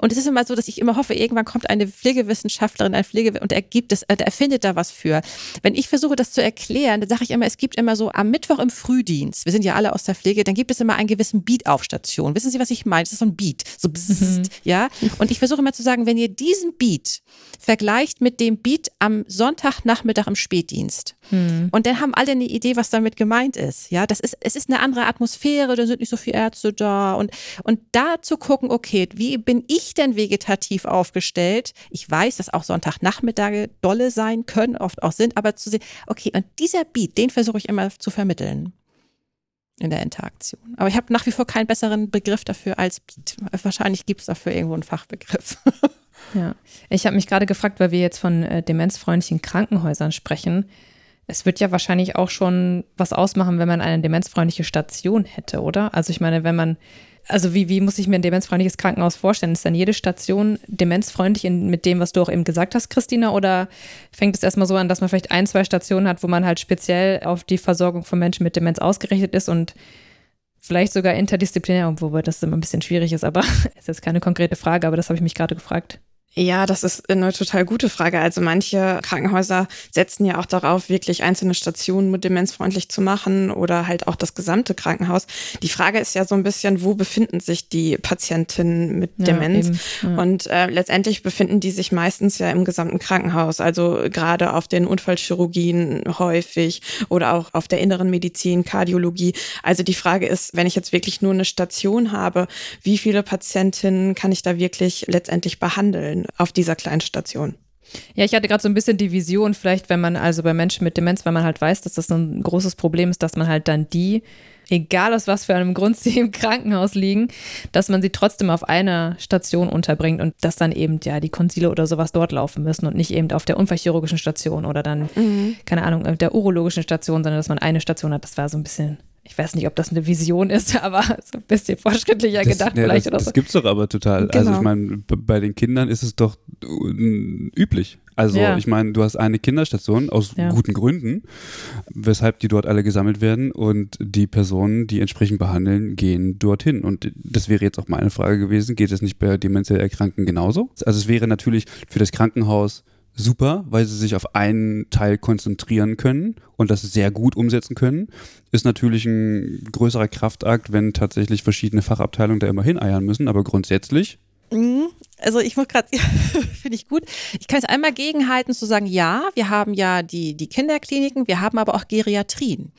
Und es ist immer so, dass ich immer hoffe, irgendwann kommt eine Pflegewissenschaftlerin, ein Pflege und er gibt es, er erfindet da was für. Wenn ich versuche, das zu erklären, dann sage ich immer, es gibt immer so am Mittwoch im Frühdienst, wir sind ja alle aus der Pflege, dann gibt es immer einen gewissen Beat auf Station. Wissen Sie, was ich meine? Das ist so ein Beat, so bzzzt, mhm. ja. Und ich versuche immer zu sagen, wenn ihr diesen Beat vergleicht mit dem Beat am Sonntagnachmittag im Spätdienst, mhm. und dann haben alle eine Idee, was damit gemeint ist. Ja, das ist, es ist eine andere Atmosphäre, da sind nicht so viele Ärzte da und, und da zu gucken, okay, wie bin ich denn vegetarisch? Qualitativ aufgestellt. Ich weiß, dass auch Sonntagnachmittage dolle sein können, oft auch sind, aber zu sehen, okay, und dieser Beat, den versuche ich immer zu vermitteln in der Interaktion. Aber ich habe nach wie vor keinen besseren Begriff dafür als Beat. Wahrscheinlich gibt es dafür irgendwo einen Fachbegriff. Ja, ich habe mich gerade gefragt, weil wir jetzt von äh, demenzfreundlichen Krankenhäusern sprechen. Es wird ja wahrscheinlich auch schon was ausmachen, wenn man eine demenzfreundliche Station hätte, oder? Also ich meine, wenn man, also wie, wie muss ich mir ein demenzfreundliches Krankenhaus vorstellen? Ist dann jede Station demenzfreundlich in, mit dem, was du auch eben gesagt hast, Christina? Oder fängt es erstmal so an, dass man vielleicht ein, zwei Stationen hat, wo man halt speziell auf die Versorgung von Menschen mit Demenz ausgerichtet ist und vielleicht sogar interdisziplinär, wobei das immer ein bisschen schwierig ist, aber ist jetzt keine konkrete Frage, aber das habe ich mich gerade gefragt. Ja, das ist eine total gute Frage. Also manche Krankenhäuser setzen ja auch darauf, wirklich einzelne Stationen demenzfreundlich zu machen oder halt auch das gesamte Krankenhaus. Die Frage ist ja so ein bisschen, wo befinden sich die Patientinnen mit ja, Demenz? Ja. Und äh, letztendlich befinden die sich meistens ja im gesamten Krankenhaus, also gerade auf den Unfallchirurgien häufig oder auch auf der inneren Medizin, Kardiologie. Also die Frage ist, wenn ich jetzt wirklich nur eine Station habe, wie viele Patientinnen kann ich da wirklich letztendlich behandeln? Auf dieser kleinen Station. Ja, ich hatte gerade so ein bisschen die Vision, vielleicht, wenn man also bei Menschen mit Demenz, wenn man halt weiß, dass das ein großes Problem ist, dass man halt dann die, egal aus was für einem Grund sie im Krankenhaus liegen, dass man sie trotzdem auf einer Station unterbringt und dass dann eben ja die Konsile oder sowas dort laufen müssen und nicht eben auf der unfallchirurgischen Station oder dann, mhm. keine Ahnung, der urologischen Station, sondern dass man eine Station hat. Das war so ein bisschen ich weiß nicht, ob das eine Vision ist, aber so ein bisschen fortschrittlicher das, gedacht ja, vielleicht das, oder so. Das gibt's doch aber total. Genau. Also ich meine, bei den Kindern ist es doch üblich. Also ja. ich meine, du hast eine Kinderstation aus ja. guten Gründen, weshalb die dort alle gesammelt werden und die Personen, die entsprechend behandeln, gehen dorthin. Und das wäre jetzt auch meine Frage gewesen, geht es nicht bei demenziell Erkrankten genauso? Also es wäre natürlich für das Krankenhaus super, weil sie sich auf einen Teil konzentrieren können und das sehr gut umsetzen können. Ist natürlich ein größerer Kraftakt, wenn tatsächlich verschiedene Fachabteilungen da immer hineiern müssen, aber grundsätzlich. Mhm. Also ich muss gerade, finde ich gut. Ich kann es einmal gegenhalten zu sagen, ja, wir haben ja die, die Kinderkliniken, wir haben aber auch Geriatrien.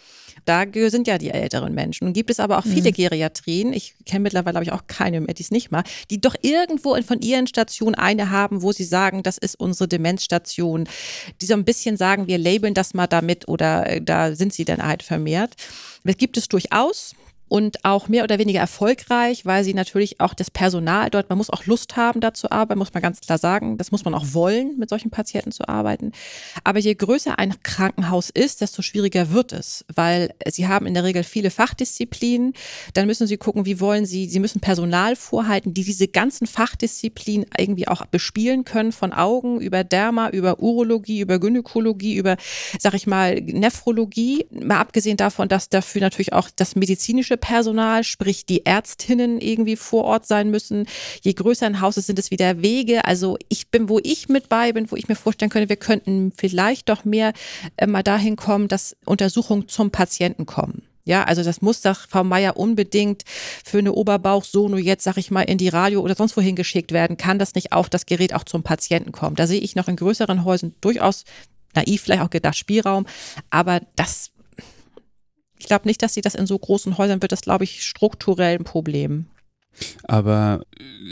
Da sind ja die älteren Menschen. Und gibt es aber auch viele mhm. Geriatrien, ich kenne mittlerweile, habe ich auch keine die es nicht mal, die doch irgendwo von ihren Stationen eine haben, wo sie sagen, das ist unsere Demenzstation. Die so ein bisschen sagen, wir labeln das mal damit oder äh, da sind sie dann halt vermehrt. Das gibt es durchaus und auch mehr oder weniger erfolgreich, weil sie natürlich auch das Personal dort, man muss auch Lust haben, da zu arbeiten, muss man ganz klar sagen. Das muss man auch wollen, mit solchen Patienten zu arbeiten. Aber je größer ein Krankenhaus ist, desto schwieriger wird es, weil sie haben in der Regel viele Fachdisziplinen. Dann müssen sie gucken, wie wollen sie, sie müssen Personal vorhalten, die diese ganzen Fachdisziplinen irgendwie auch bespielen können, von Augen über Derma, über Urologie, über Gynäkologie, über, sag ich mal, Nephrologie. Mal abgesehen davon, dass dafür natürlich auch das medizinische Personal, sprich die Ärztinnen irgendwie vor Ort sein müssen. Je größer ein Haus ist, sind es wieder Wege. Also ich bin, wo ich mit bei bin, wo ich mir vorstellen könnte, wir könnten vielleicht doch mehr äh, mal dahin kommen, dass Untersuchungen zum Patienten kommen. Ja, also das muss doch Frau Meier unbedingt für eine Oberbauchsono jetzt, sag ich mal, in die Radio oder sonst wohin geschickt werden. Kann das nicht auf das Gerät auch zum Patienten kommen? Da sehe ich noch in größeren Häusern durchaus naiv vielleicht auch gedacht Spielraum, aber das ich glaube nicht, dass sie das in so großen Häusern wird, das glaube ich strukturell ein Problem. Aber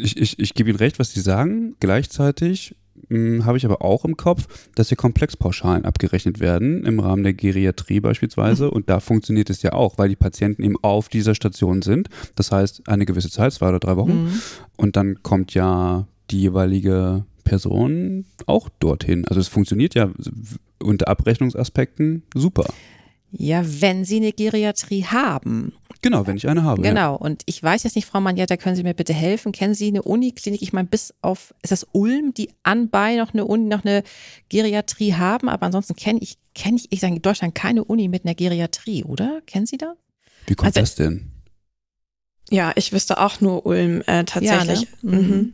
ich, ich, ich gebe Ihnen recht, was Sie sagen. Gleichzeitig hm, habe ich aber auch im Kopf, dass hier Komplexpauschalen abgerechnet werden, im Rahmen der Geriatrie beispielsweise. Mhm. Und da funktioniert es ja auch, weil die Patienten eben auf dieser Station sind. Das heißt, eine gewisse Zeit, zwei oder drei Wochen. Mhm. Und dann kommt ja die jeweilige Person auch dorthin. Also es funktioniert ja unter Abrechnungsaspekten super. Ja, wenn Sie eine Geriatrie haben. Genau, wenn ich eine habe. Genau. Ja. Und ich weiß jetzt nicht, Frau Manjetta, können Sie mir bitte helfen? Kennen Sie eine Uniklinik? Ich meine, bis auf, ist das Ulm, die anbei noch eine Uni, noch eine Geriatrie haben? Aber ansonsten kenne ich, kenne ich, ich sage in Deutschland keine Uni mit einer Geriatrie, oder? Kennen Sie das? Wie kommt also, das denn? Ja, ich wüsste auch nur Ulm äh, tatsächlich. Ja, ne? mhm. mhm.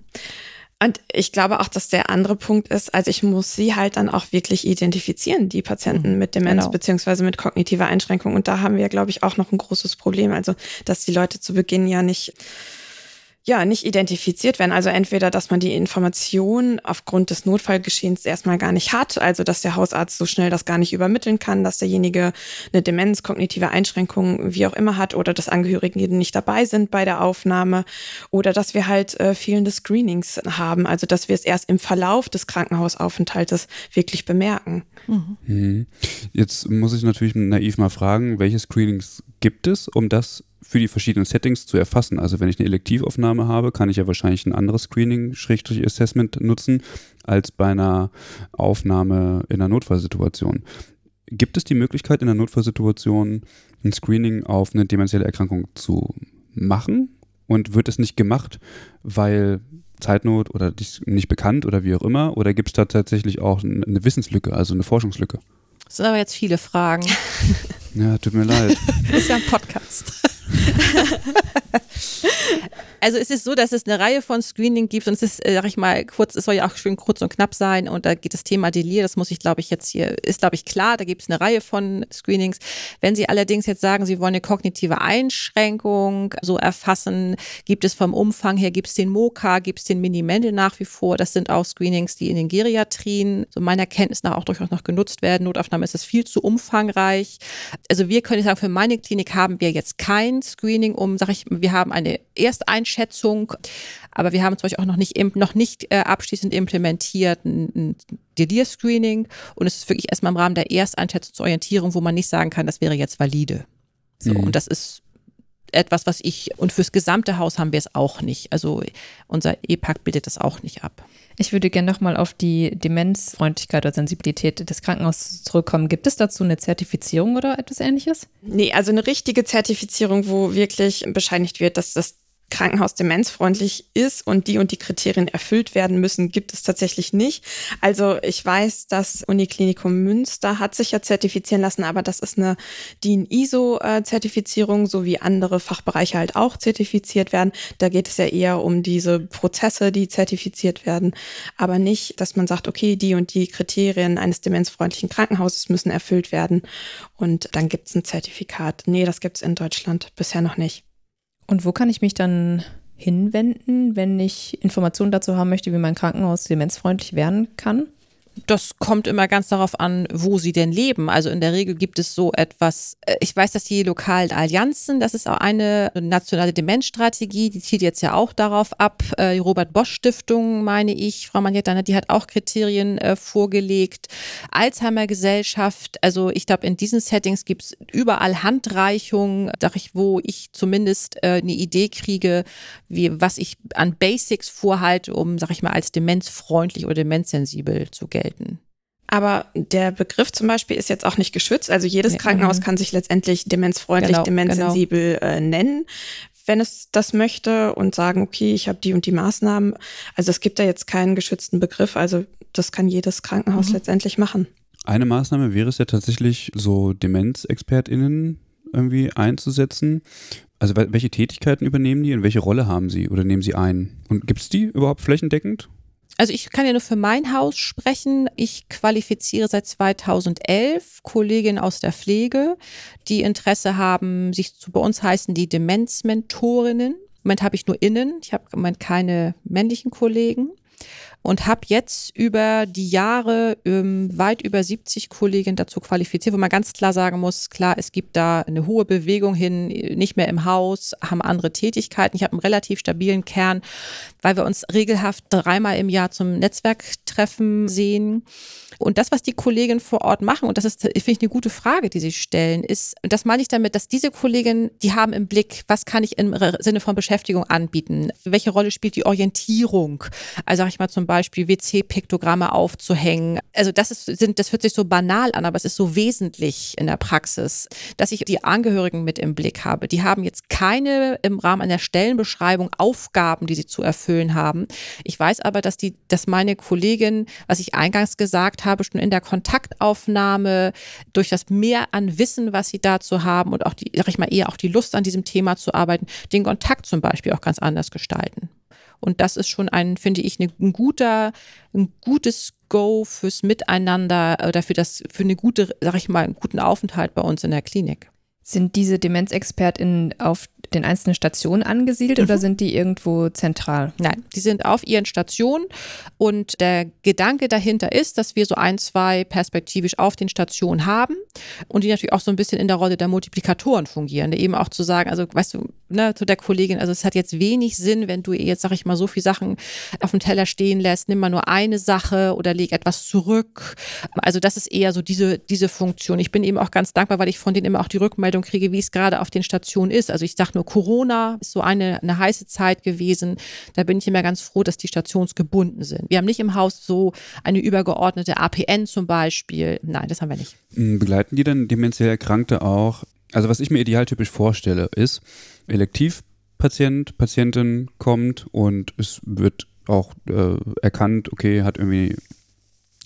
Und ich glaube auch, dass der andere Punkt ist, also ich muss sie halt dann auch wirklich identifizieren, die Patienten mhm. mit Demenz genau. beziehungsweise mit kognitiver Einschränkung. Und da haben wir, glaube ich, auch noch ein großes Problem. Also, dass die Leute zu Beginn ja nicht ja, nicht identifiziert werden. Also entweder, dass man die Information aufgrund des Notfallgeschehens erstmal gar nicht hat, also dass der Hausarzt so schnell das gar nicht übermitteln kann, dass derjenige eine Demenz, kognitive Einschränkungen, wie auch immer hat, oder dass Angehörige nicht dabei sind bei der Aufnahme, oder dass wir halt äh, fehlende Screenings haben, also dass wir es erst im Verlauf des Krankenhausaufenthaltes wirklich bemerken. Mhm. Jetzt muss ich natürlich naiv mal fragen, welche Screenings gibt es, um das für die verschiedenen Settings zu erfassen. Also wenn ich eine Elektivaufnahme habe, kann ich ja wahrscheinlich ein anderes Screening-Assessment nutzen als bei einer Aufnahme in einer Notfallsituation. Gibt es die Möglichkeit in einer Notfallsituation ein Screening auf eine dementielle Erkrankung zu machen? Und wird es nicht gemacht, weil Zeitnot oder nicht bekannt oder wie auch immer? Oder gibt es da tatsächlich auch eine Wissenslücke, also eine Forschungslücke? Das sind aber jetzt viele Fragen. Ja, tut mir leid. Das ist ja ein Podcast. also es ist so, dass es eine Reihe von Screening gibt und es ist, äh, sag ich mal, kurz, es soll ja auch schön kurz und knapp sein und da geht das Thema Delir, das muss ich, glaube ich, jetzt hier, ist, glaube ich, klar, da gibt es eine Reihe von Screenings. Wenn Sie allerdings jetzt sagen, Sie wollen eine kognitive Einschränkung so erfassen, gibt es vom Umfang her, gibt es den MOCA, gibt es den Mini-Mendel nach wie vor, das sind auch Screenings, die in den Geriatrien, so meiner Kenntnis nach, auch durchaus noch genutzt werden. Notaufnahme ist das viel zu umfangreich. Also wir können sagen, für meine Klinik haben wir jetzt kein Screening, um, sag ich, wir haben eine Ersteinschätzung, aber wir haben zum Beispiel auch noch nicht, noch nicht äh, abschließend implementiert ein, ein Delir-Screening und es ist wirklich erstmal im Rahmen der Ersteinschätzung zur Orientierung, wo man nicht sagen kann, das wäre jetzt valide. So, mhm. und das ist etwas, was ich, und fürs gesamte Haus haben wir es auch nicht. Also unser E-Pack bildet das auch nicht ab. Ich würde gerne nochmal auf die Demenzfreundlichkeit oder Sensibilität des Krankenhauses zurückkommen. Gibt es dazu eine Zertifizierung oder etwas ähnliches? Nee, also eine richtige Zertifizierung, wo wirklich bescheinigt wird, dass das Krankenhaus demenzfreundlich ist und die und die Kriterien erfüllt werden müssen, gibt es tatsächlich nicht. Also ich weiß, das Uniklinikum Münster hat sich ja zertifizieren lassen, aber das ist eine DIN-ISO-Zertifizierung, so wie andere Fachbereiche halt auch zertifiziert werden. Da geht es ja eher um diese Prozesse, die zertifiziert werden, aber nicht, dass man sagt, okay, die und die Kriterien eines demenzfreundlichen Krankenhauses müssen erfüllt werden und dann gibt es ein Zertifikat. Nee, das gibt es in Deutschland bisher noch nicht. Und wo kann ich mich dann hinwenden, wenn ich Informationen dazu haben möchte, wie mein Krankenhaus demenzfreundlich werden kann? Das kommt immer ganz darauf an, wo sie denn leben. Also in der Regel gibt es so etwas, äh, ich weiß, dass die lokalen Allianzen, das ist auch eine nationale Demenzstrategie, die zielt jetzt ja auch darauf ab. Äh, die Robert Bosch Stiftung, meine ich, Frau Magnetta, die hat auch Kriterien äh, vorgelegt. Alzheimer Gesellschaft, also ich glaube, in diesen Settings gibt es überall Handreichungen, wo ich zumindest eine Idee kriege, wie, was ich an Basics vorhalte, um, sag ich mal, als demenzfreundlich oder demenzsensibel zu gelten gelten. Aber der Begriff zum Beispiel ist jetzt auch nicht geschützt. Also jedes ja, Krankenhaus mhm. kann sich letztendlich demenzfreundlich, genau, demenzsensibel genau. Äh, nennen, wenn es das möchte und sagen, okay, ich habe die und die Maßnahmen. Also es gibt da jetzt keinen geschützten Begriff. Also das kann jedes Krankenhaus mhm. letztendlich machen. Eine Maßnahme wäre es ja tatsächlich, so DemenzexpertInnen irgendwie einzusetzen. Also welche Tätigkeiten übernehmen die und welche Rolle haben sie oder nehmen sie ein? Und gibt es die überhaupt flächendeckend? Also ich kann ja nur für mein Haus sprechen. Ich qualifiziere seit 2011 Kolleginnen aus der Pflege, die Interesse haben, sich zu, bei uns heißen die Demenzmentorinnen. Im Moment habe ich nur innen, ich habe im Moment keine männlichen Kollegen und habe jetzt über die Jahre ähm, weit über 70 Kolleginnen dazu qualifiziert, wo man ganz klar sagen muss, klar, es gibt da eine hohe Bewegung hin, nicht mehr im Haus, haben andere Tätigkeiten. Ich habe einen relativ stabilen Kern, weil wir uns regelhaft dreimal im Jahr zum Netzwerktreffen sehen. Und das, was die Kolleginnen vor Ort machen, und das ist, finde ich, eine gute Frage, die sie stellen, ist, und das meine ich damit, dass diese Kolleginnen, die haben im Blick, was kann ich im Sinne von Beschäftigung anbieten? Welche Rolle spielt die Orientierung? Also sag ich mal zum Beispiel WC-Piktogramme aufzuhängen. Also das ist, sind, das hört sich so banal an, aber es ist so wesentlich in der Praxis, dass ich die Angehörigen mit im Blick habe. Die haben jetzt keine im Rahmen einer Stellenbeschreibung Aufgaben, die sie zu erfüllen haben. Ich weiß aber, dass die, dass meine Kollegin, was ich eingangs gesagt habe, habe, schon in der Kontaktaufnahme, durch das Mehr an Wissen, was sie dazu haben und auch die, sag ich mal, eher auch die Lust an diesem Thema zu arbeiten, den Kontakt zum Beispiel auch ganz anders gestalten. Und das ist schon ein, finde ich, ein guter, ein gutes Go fürs Miteinander oder für das, für eine gute, sag ich mal, einen guten Aufenthalt bei uns in der Klinik. Sind diese DemenzexpertInnen auf den einzelnen Stationen angesiedelt mhm. oder sind die irgendwo zentral? Nein, die sind auf ihren Stationen und der Gedanke dahinter ist, dass wir so ein, zwei perspektivisch auf den Stationen haben und die natürlich auch so ein bisschen in der Rolle der Multiplikatoren fungieren. Eben auch zu sagen, also weißt du, ne, zu der Kollegin, also es hat jetzt wenig Sinn, wenn du jetzt, sag ich mal, so viele Sachen auf dem Teller stehen lässt, nimm mal nur eine Sache oder leg etwas zurück. Also das ist eher so diese, diese Funktion. Ich bin eben auch ganz dankbar, weil ich von denen immer auch die Rückmeldung kriege, wie es gerade auf den Stationen ist. Also ich sage nur, Corona ist so eine, eine heiße Zeit gewesen. Da bin ich immer ganz froh, dass die stationsgebunden sind. Wir haben nicht im Haus so eine übergeordnete APN zum Beispiel. Nein, das haben wir nicht. Hm, begleiten die dann demenziell Erkrankte auch? Also was ich mir idealtypisch vorstelle, ist, Elektivpatient, Patientin kommt und es wird auch äh, erkannt, okay, hat irgendwie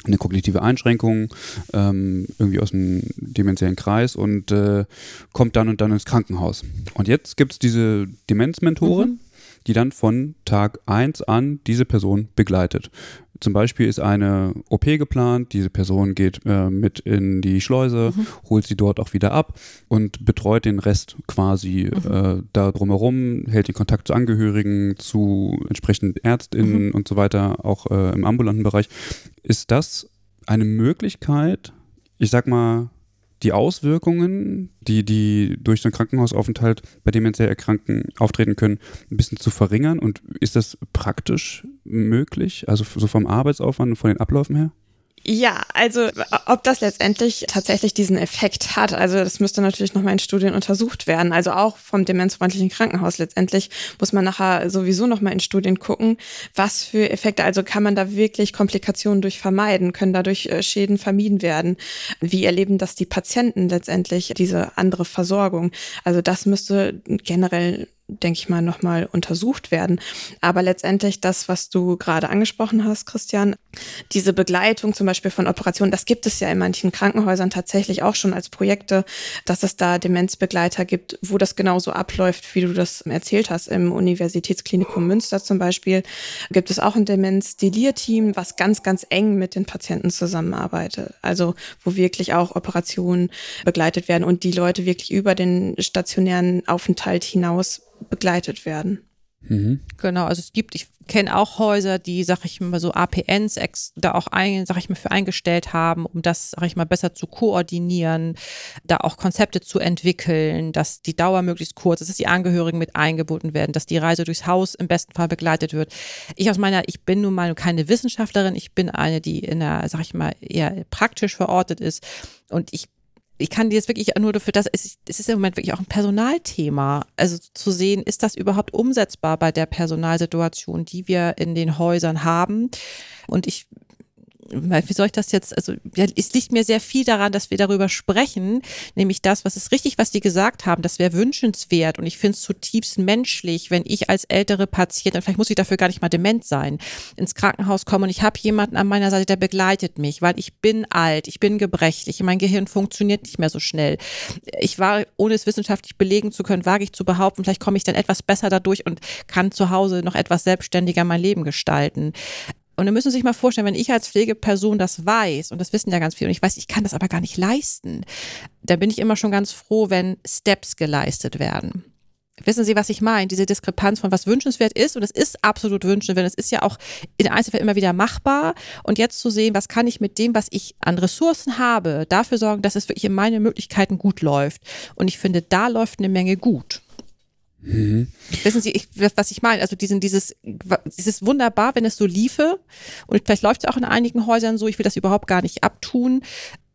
eine kognitive Einschränkung, ähm, irgendwie aus dem demenziellen Kreis und äh, kommt dann und dann ins Krankenhaus. Und jetzt gibt es diese Demenzmentorin, mhm. Die dann von Tag 1 an diese Person begleitet. Zum Beispiel ist eine OP geplant, diese Person geht äh, mit in die Schleuse, mhm. holt sie dort auch wieder ab und betreut den Rest quasi mhm. äh, da drumherum, hält den Kontakt zu Angehörigen, zu entsprechenden Ärztinnen mhm. und so weiter, auch äh, im ambulanten Bereich. Ist das eine Möglichkeit, ich sag mal, die Auswirkungen, die, die durch so einen Krankenhausaufenthalt bei demenziell Erkrankten auftreten können, ein bisschen zu verringern? Und ist das praktisch möglich? Also so vom Arbeitsaufwand und von den Abläufen her? Ja, also ob das letztendlich tatsächlich diesen Effekt hat, also das müsste natürlich nochmal in Studien untersucht werden. Also auch vom demenzfreundlichen Krankenhaus letztendlich muss man nachher sowieso nochmal in Studien gucken, was für Effekte, also kann man da wirklich Komplikationen durch vermeiden, können dadurch äh, Schäden vermieden werden. Wie erleben das die Patienten letztendlich, diese andere Versorgung? Also das müsste generell denke ich mal, nochmal untersucht werden. Aber letztendlich das, was du gerade angesprochen hast, Christian, diese Begleitung zum Beispiel von Operationen, das gibt es ja in manchen Krankenhäusern tatsächlich auch schon als Projekte, dass es da Demenzbegleiter gibt, wo das genauso abläuft, wie du das erzählt hast. Im Universitätsklinikum Münster zum Beispiel gibt es auch ein Demenz-Delir-Team, was ganz, ganz eng mit den Patienten zusammenarbeitet. Also wo wirklich auch Operationen begleitet werden und die Leute wirklich über den stationären Aufenthalt hinaus begleitet werden. Mhm. Genau, also es gibt, ich kenne auch Häuser, die, sag ich mal, so APNs ex, da auch ein, sag ich mal, für eingestellt haben, um das, sag ich mal, besser zu koordinieren, da auch Konzepte zu entwickeln, dass die Dauer möglichst kurz ist, dass die Angehörigen mit eingebunden werden, dass die Reise durchs Haus im besten Fall begleitet wird. Ich aus meiner, ich bin nun mal keine Wissenschaftlerin, ich bin eine, die in der, sag ich mal, eher praktisch verortet ist und ich ich kann dir jetzt wirklich nur dafür, dass es, es ist im Moment wirklich auch ein Personalthema. Also zu sehen, ist das überhaupt umsetzbar bei der Personalsituation, die wir in den Häusern haben? Und ich wie soll ich das jetzt, also es liegt mir sehr viel daran, dass wir darüber sprechen, nämlich das, was ist richtig, was die gesagt haben, das wäre wünschenswert und ich finde es zutiefst menschlich, wenn ich als ältere Patientin, vielleicht muss ich dafür gar nicht mal dement sein, ins Krankenhaus komme und ich habe jemanden an meiner Seite, der begleitet mich, weil ich bin alt, ich bin gebrechlich, mein Gehirn funktioniert nicht mehr so schnell. Ich war, ohne es wissenschaftlich belegen zu können, wage ich zu behaupten, vielleicht komme ich dann etwas besser dadurch und kann zu Hause noch etwas selbstständiger mein Leben gestalten. Und dann müssen Sie sich mal vorstellen, wenn ich als Pflegeperson das weiß, und das wissen ja ganz viele, und ich weiß, ich kann das aber gar nicht leisten, dann bin ich immer schon ganz froh, wenn Steps geleistet werden. Wissen Sie, was ich meine? Diese Diskrepanz von was wünschenswert ist, und es ist absolut wünschenswert, es ist ja auch in Einzelfällen immer wieder machbar. Und jetzt zu sehen, was kann ich mit dem, was ich an Ressourcen habe, dafür sorgen, dass es wirklich in meine Möglichkeiten gut läuft. Und ich finde, da läuft eine Menge gut. Mhm. Wissen Sie, ich, was ich meine? Also diesen, dieses, dieses wunderbar, wenn es so liefe. Und vielleicht läuft es auch in einigen Häusern so. Ich will das überhaupt gar nicht abtun.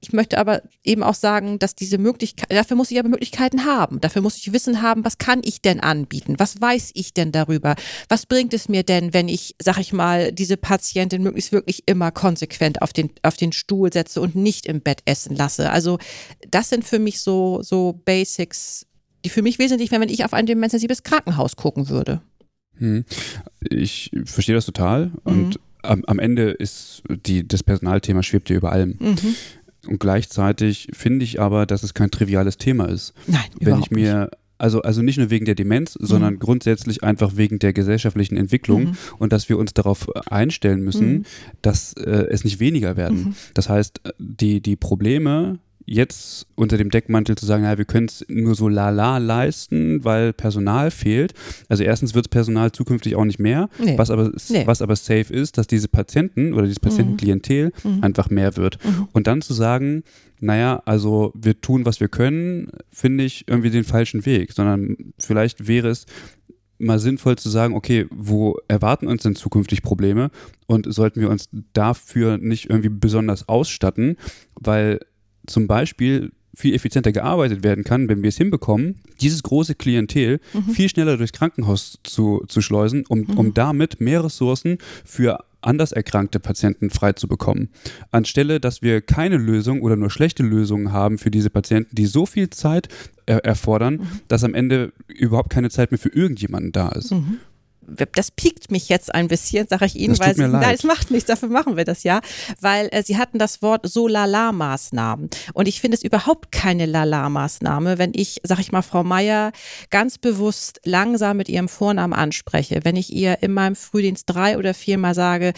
Ich möchte aber eben auch sagen, dass diese Möglichkeit, dafür muss ich aber Möglichkeiten haben. Dafür muss ich Wissen haben, was kann ich denn anbieten? Was weiß ich denn darüber? Was bringt es mir denn, wenn ich, sag ich mal, diese Patientin möglichst wirklich immer konsequent auf den, auf den Stuhl setze und nicht im Bett essen lasse? Also, das sind für mich so, so Basics, die für mich wesentlich wären, wenn ich auf ein demenzensibles Krankenhaus gucken würde. Hm. Ich verstehe das total mhm. und am, am, Ende ist die, das Personalthema schwebt ja über allem. Mhm. Und gleichzeitig finde ich aber, dass es kein triviales Thema ist. Nein, wenn ich mir nicht. Also, also nicht nur wegen der Demenz, sondern mhm. grundsätzlich einfach wegen der gesellschaftlichen Entwicklung mhm. und dass wir uns darauf einstellen müssen, mhm. dass äh, es nicht weniger werden. Mhm. Das heißt, die, die Probleme jetzt unter dem Deckmantel zu sagen, naja, wir können es nur so lala leisten, weil Personal fehlt. Also erstens wird Personal zukünftig auch nicht mehr, nee. was, aber, nee. was aber safe ist, dass diese Patienten oder dieses Patientenklientel mhm. einfach mehr wird. Mhm. Und dann zu sagen, naja, also wir tun, was wir können, finde ich irgendwie den falschen Weg, sondern vielleicht wäre es mal sinnvoll zu sagen, okay, wo erwarten uns denn zukünftig Probleme und sollten wir uns dafür nicht irgendwie besonders ausstatten, weil zum Beispiel viel effizienter gearbeitet werden kann, wenn wir es hinbekommen, dieses große Klientel mhm. viel schneller durchs Krankenhaus zu, zu schleusen, um, mhm. um damit mehr Ressourcen für anders erkrankte Patienten frei zu bekommen. Anstelle, dass wir keine Lösung oder nur schlechte Lösungen haben für diese Patienten, die so viel Zeit er erfordern, mhm. dass am Ende überhaupt keine Zeit mehr für irgendjemanden da ist. Mhm das piekt mich jetzt ein bisschen, sage ich Ihnen, weil sie, nein, es macht nichts, dafür machen wir das ja, weil äh, Sie hatten das Wort so Lala-Maßnahmen und ich finde es überhaupt keine Lala-Maßnahme, wenn ich, sag ich mal, Frau Meier ganz bewusst langsam mit ihrem Vornamen anspreche, wenn ich ihr in meinem Frühdienst drei oder viermal sage,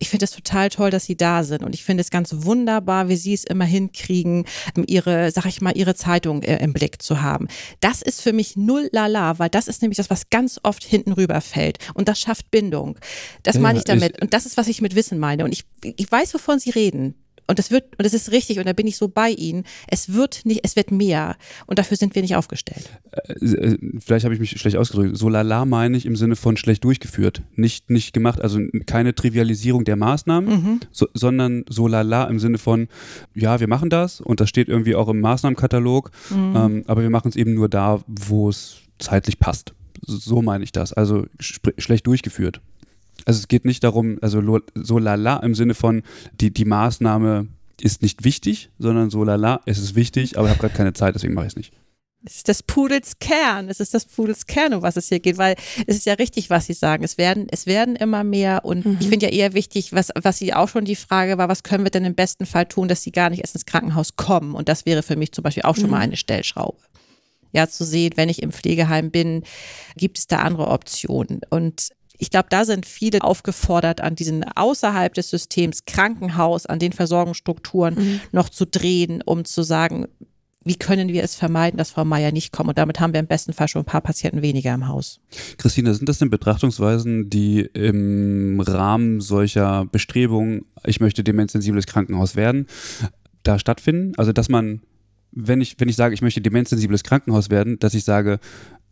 ich finde es total toll, dass sie da sind und ich finde es ganz wunderbar, wie sie es immer hinkriegen, ihre, sag ich mal, ihre Zeitung äh, im Blick zu haben. Das ist für mich null lala, weil das ist nämlich das, was ganz oft hinten rüberfällt und das schafft Bindung. Das ja, meine ich damit ich, und das ist, was ich mit Wissen meine und ich, ich weiß, wovon Sie reden. Und das wird, und das ist richtig, und da bin ich so bei Ihnen. Es wird nicht, es wird mehr. Und dafür sind wir nicht aufgestellt. Äh, äh, vielleicht habe ich mich schlecht ausgedrückt. So lala meine ich im Sinne von schlecht durchgeführt. Nicht, nicht gemacht, also keine Trivialisierung der Maßnahmen, mhm. so, sondern so lala im Sinne von, ja, wir machen das und das steht irgendwie auch im Maßnahmenkatalog, mhm. ähm, aber wir machen es eben nur da, wo es zeitlich passt. So meine ich das. Also schlecht durchgeführt. Also es geht nicht darum, also so lala im Sinne von, die, die Maßnahme ist nicht wichtig, sondern so lala, es ist wichtig, aber ich habe gerade keine Zeit, deswegen mache ich es nicht. Es ist das Pudels Kern. Es ist das Pudels Kern, um was es hier geht, weil es ist ja richtig, was Sie sagen. Es werden, es werden immer mehr und mhm. ich finde ja eher wichtig, was, was Sie auch schon die Frage war, was können wir denn im besten Fall tun, dass Sie gar nicht erst ins Krankenhaus kommen? Und das wäre für mich zum Beispiel auch schon mhm. mal eine Stellschraube. Ja, zu sehen, wenn ich im Pflegeheim bin, gibt es da andere Optionen. Und ich glaube, da sind viele aufgefordert, an diesen außerhalb des Systems Krankenhaus, an den Versorgungsstrukturen mhm. noch zu drehen, um zu sagen, wie können wir es vermeiden, dass Frau Meier nicht kommt? Und damit haben wir im besten Fall schon ein paar Patienten weniger im Haus. Christina, sind das denn Betrachtungsweisen, die im Rahmen solcher Bestrebungen, ich möchte demenzsensibles Krankenhaus werden, da stattfinden? Also, dass man, wenn ich, wenn ich sage, ich möchte demenzsensibles Krankenhaus werden, dass ich sage,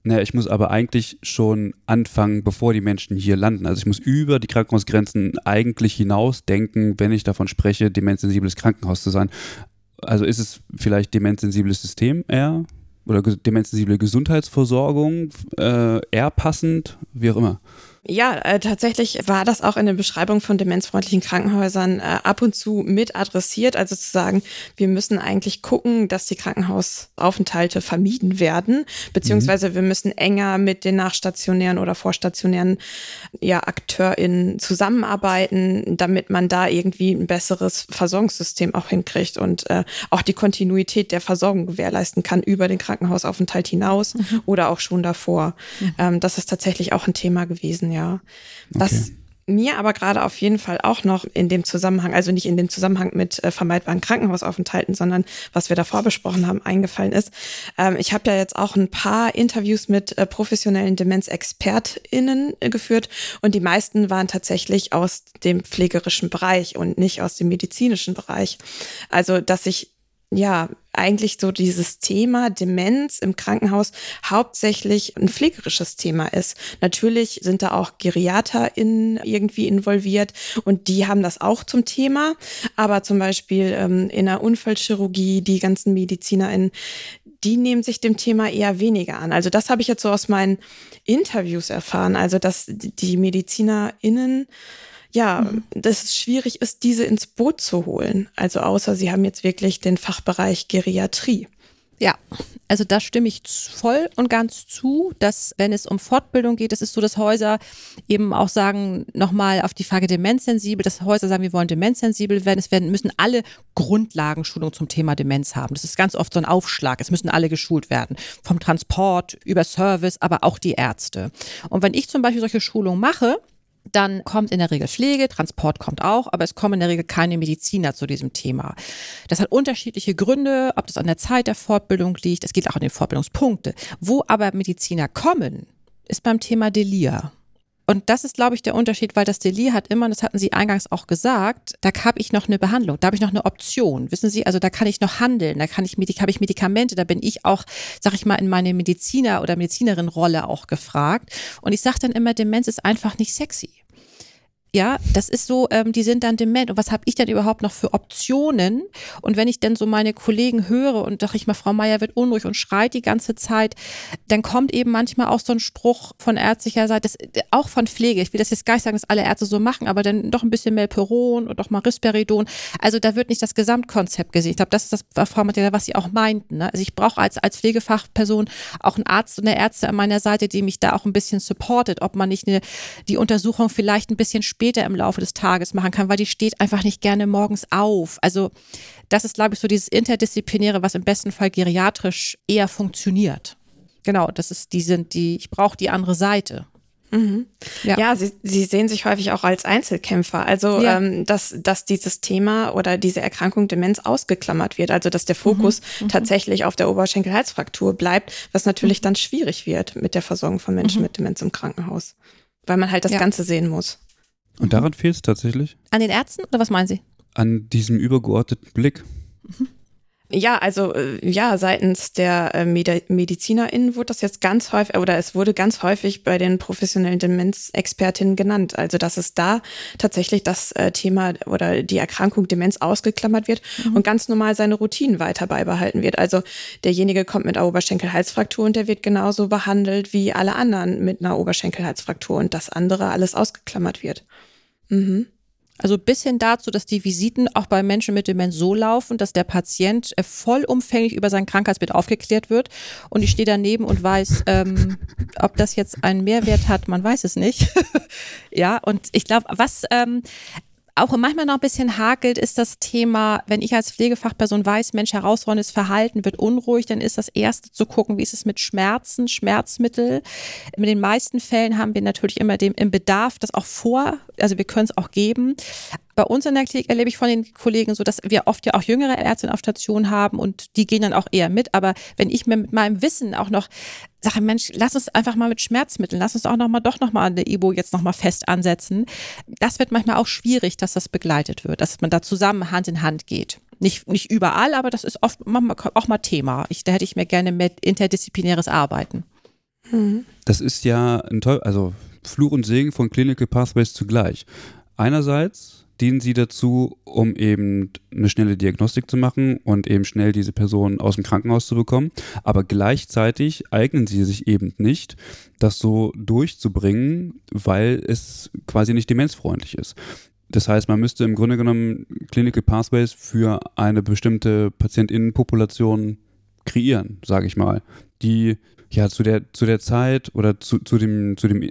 naja, ich muss aber eigentlich schon anfangen, bevor die Menschen hier landen. Also ich muss über die Krankenhausgrenzen eigentlich hinaus denken, wenn ich davon spreche, demenzsensibles Krankenhaus zu sein. Also ist es vielleicht demenzsensibles System eher oder demenzsensible Gesundheitsversorgung äh, eher passend, wie auch immer. Ja, äh, tatsächlich war das auch in der Beschreibung von demenzfreundlichen Krankenhäusern äh, ab und zu mit adressiert. Also zu sagen, wir müssen eigentlich gucken, dass die Krankenhausaufenthalte vermieden werden, beziehungsweise mhm. wir müssen enger mit den nachstationären oder vorstationären ja, AkteurInnen zusammenarbeiten, damit man da irgendwie ein besseres Versorgungssystem auch hinkriegt und äh, auch die Kontinuität der Versorgung gewährleisten kann über den Krankenhausaufenthalt hinaus mhm. oder auch schon davor. Mhm. Ähm, das ist tatsächlich auch ein Thema gewesen, ja ja. Was okay. mir aber gerade auf jeden Fall auch noch in dem Zusammenhang, also nicht in dem Zusammenhang mit äh, vermeidbaren Krankenhausaufenthalten, sondern was wir davor besprochen haben, eingefallen ist. Ähm, ich habe ja jetzt auch ein paar Interviews mit äh, professionellen DemenzexpertInnen äh, geführt und die meisten waren tatsächlich aus dem pflegerischen Bereich und nicht aus dem medizinischen Bereich. Also, dass ich ja, eigentlich so dieses Thema Demenz im Krankenhaus hauptsächlich ein pflegerisches Thema ist. Natürlich sind da auch GeriaterInnen irgendwie involviert und die haben das auch zum Thema. Aber zum Beispiel ähm, in der Unfallchirurgie, die ganzen MedizinerInnen, die nehmen sich dem Thema eher weniger an. Also das habe ich jetzt so aus meinen Interviews erfahren. Also dass die MedizinerInnen ja, mhm. dass es schwierig ist, diese ins Boot zu holen. Also außer sie haben jetzt wirklich den Fachbereich Geriatrie. Ja, also da stimme ich voll und ganz zu, dass wenn es um Fortbildung geht, das ist so, dass Häuser eben auch sagen, nochmal auf die Frage demenzsensibel, dass Häuser sagen, wir wollen demenzsensibel werden. Es werden, müssen alle Grundlagenschulung zum Thema Demenz haben. Das ist ganz oft so ein Aufschlag. Es müssen alle geschult werden. Vom Transport über Service, aber auch die Ärzte. Und wenn ich zum Beispiel solche Schulungen mache, dann kommt in der Regel Pflege, Transport kommt auch, aber es kommen in der Regel keine Mediziner zu diesem Thema. Das hat unterschiedliche Gründe, ob das an der Zeit der Fortbildung liegt, es geht auch an den Fortbildungspunkte. Wo aber Mediziner kommen, ist beim Thema Delir. Und das ist, glaube ich, der Unterschied, weil das Delir hat immer, das hatten Sie eingangs auch gesagt, da habe ich noch eine Behandlung, da habe ich noch eine Option. Wissen Sie, also da kann ich noch handeln, da kann ich, habe ich Medikamente, da bin ich auch, sag ich mal, in meine Mediziner- oder Medizinerin-Rolle auch gefragt. Und ich sage dann immer, Demenz ist einfach nicht sexy. Ja, das ist so, ähm, die sind dann dement. Und was habe ich denn überhaupt noch für Optionen? Und wenn ich dann so meine Kollegen höre und dachte ich mal, Frau Meier wird unruhig und schreit die ganze Zeit, dann kommt eben manchmal auch so ein Spruch von ärztlicher Seite, das, auch von Pflege. Ich will das jetzt gar nicht sagen, dass alle Ärzte so machen, aber dann doch ein bisschen Melperon und doch mal Risperidon. Also da wird nicht das Gesamtkonzept gesehen. Ich glaube, das ist das Frau Matilda, was Sie auch meinten. Ne? Also ich brauche als, als Pflegefachperson auch einen Arzt und eine Ärzte an meiner Seite, die mich da auch ein bisschen supportet, ob man nicht eine, die Untersuchung vielleicht ein bisschen später im Laufe des Tages machen kann, weil die steht einfach nicht gerne morgens auf. Also das ist, glaube ich, so dieses Interdisziplinäre, was im besten Fall geriatrisch eher funktioniert. Genau, das ist, die sind die, ich brauche die andere Seite. Mhm. Ja, ja sie, sie sehen sich häufig auch als Einzelkämpfer. Also, ja. ähm, dass, dass dieses Thema oder diese Erkrankung Demenz ausgeklammert wird. Also, dass der Fokus mhm. mhm. tatsächlich auf der Oberschenkelhalsfraktur bleibt, was natürlich mhm. dann schwierig wird mit der Versorgung von Menschen mhm. mit Demenz im Krankenhaus. Weil man halt das ja. Ganze sehen muss. Und daran fehlt es tatsächlich? An den Ärzten oder was meinen Sie? An diesem übergeordneten Blick. Mhm. Ja, also äh, ja, seitens der äh, MedizinerInnen wurde das jetzt ganz häufig, oder es wurde ganz häufig bei den professionellen Demenzexpertinnen genannt. Also, dass es da tatsächlich das äh, Thema oder die Erkrankung Demenz ausgeklammert wird mhm. und ganz normal seine Routinen weiter beibehalten wird. Also, derjenige kommt mit einer Oberschenkelhalsfraktur und der wird genauso behandelt wie alle anderen mit einer Oberschenkelhalsfraktur und das andere alles ausgeklammert wird. Mhm. Also bis hin dazu, dass die Visiten auch bei Menschen mit Demenz so laufen, dass der Patient äh, vollumfänglich über sein Krankheitsbild aufgeklärt wird und ich stehe daneben und weiß, ähm, ob das jetzt einen Mehrwert hat, man weiß es nicht. ja, und ich glaube, was ähm, auch manchmal noch ein bisschen hakelt, ist das Thema, wenn ich als Pflegefachperson weiß, Mensch, herausforderndes Verhalten wird unruhig, dann ist das erste zu gucken, wie ist es mit Schmerzen, Schmerzmittel. In den meisten Fällen haben wir natürlich immer dem im Bedarf das auch vor, also wir können es auch geben. Bei uns in der Klinik erlebe ich von den Kollegen so, dass wir oft ja auch jüngere Ärzte auf Station haben und die gehen dann auch eher mit. Aber wenn ich mir mit meinem Wissen auch noch sage, Mensch, lass uns einfach mal mit Schmerzmitteln, lass uns auch noch mal doch noch mal an der Ibo jetzt noch mal fest ansetzen. Das wird manchmal auch schwierig, dass das begleitet wird, dass man da zusammen Hand in Hand geht. Nicht, nicht überall, aber das ist oft auch mal Thema. Ich, da hätte ich mir gerne mit interdisziplinäres Arbeiten. Mhm. Das ist ja ein toll, also Fluch und Segen von Clinical Pathways zugleich. Einerseits dienen sie dazu, um eben eine schnelle Diagnostik zu machen und eben schnell diese Person aus dem Krankenhaus zu bekommen. Aber gleichzeitig eignen sie sich eben nicht, das so durchzubringen, weil es quasi nicht demenzfreundlich ist. Das heißt, man müsste im Grunde genommen Clinical Pathways für eine bestimmte Patientinnenpopulation kreieren, sage ich mal, die ja zu der, zu der Zeit oder zu, zu, dem, zu, dem,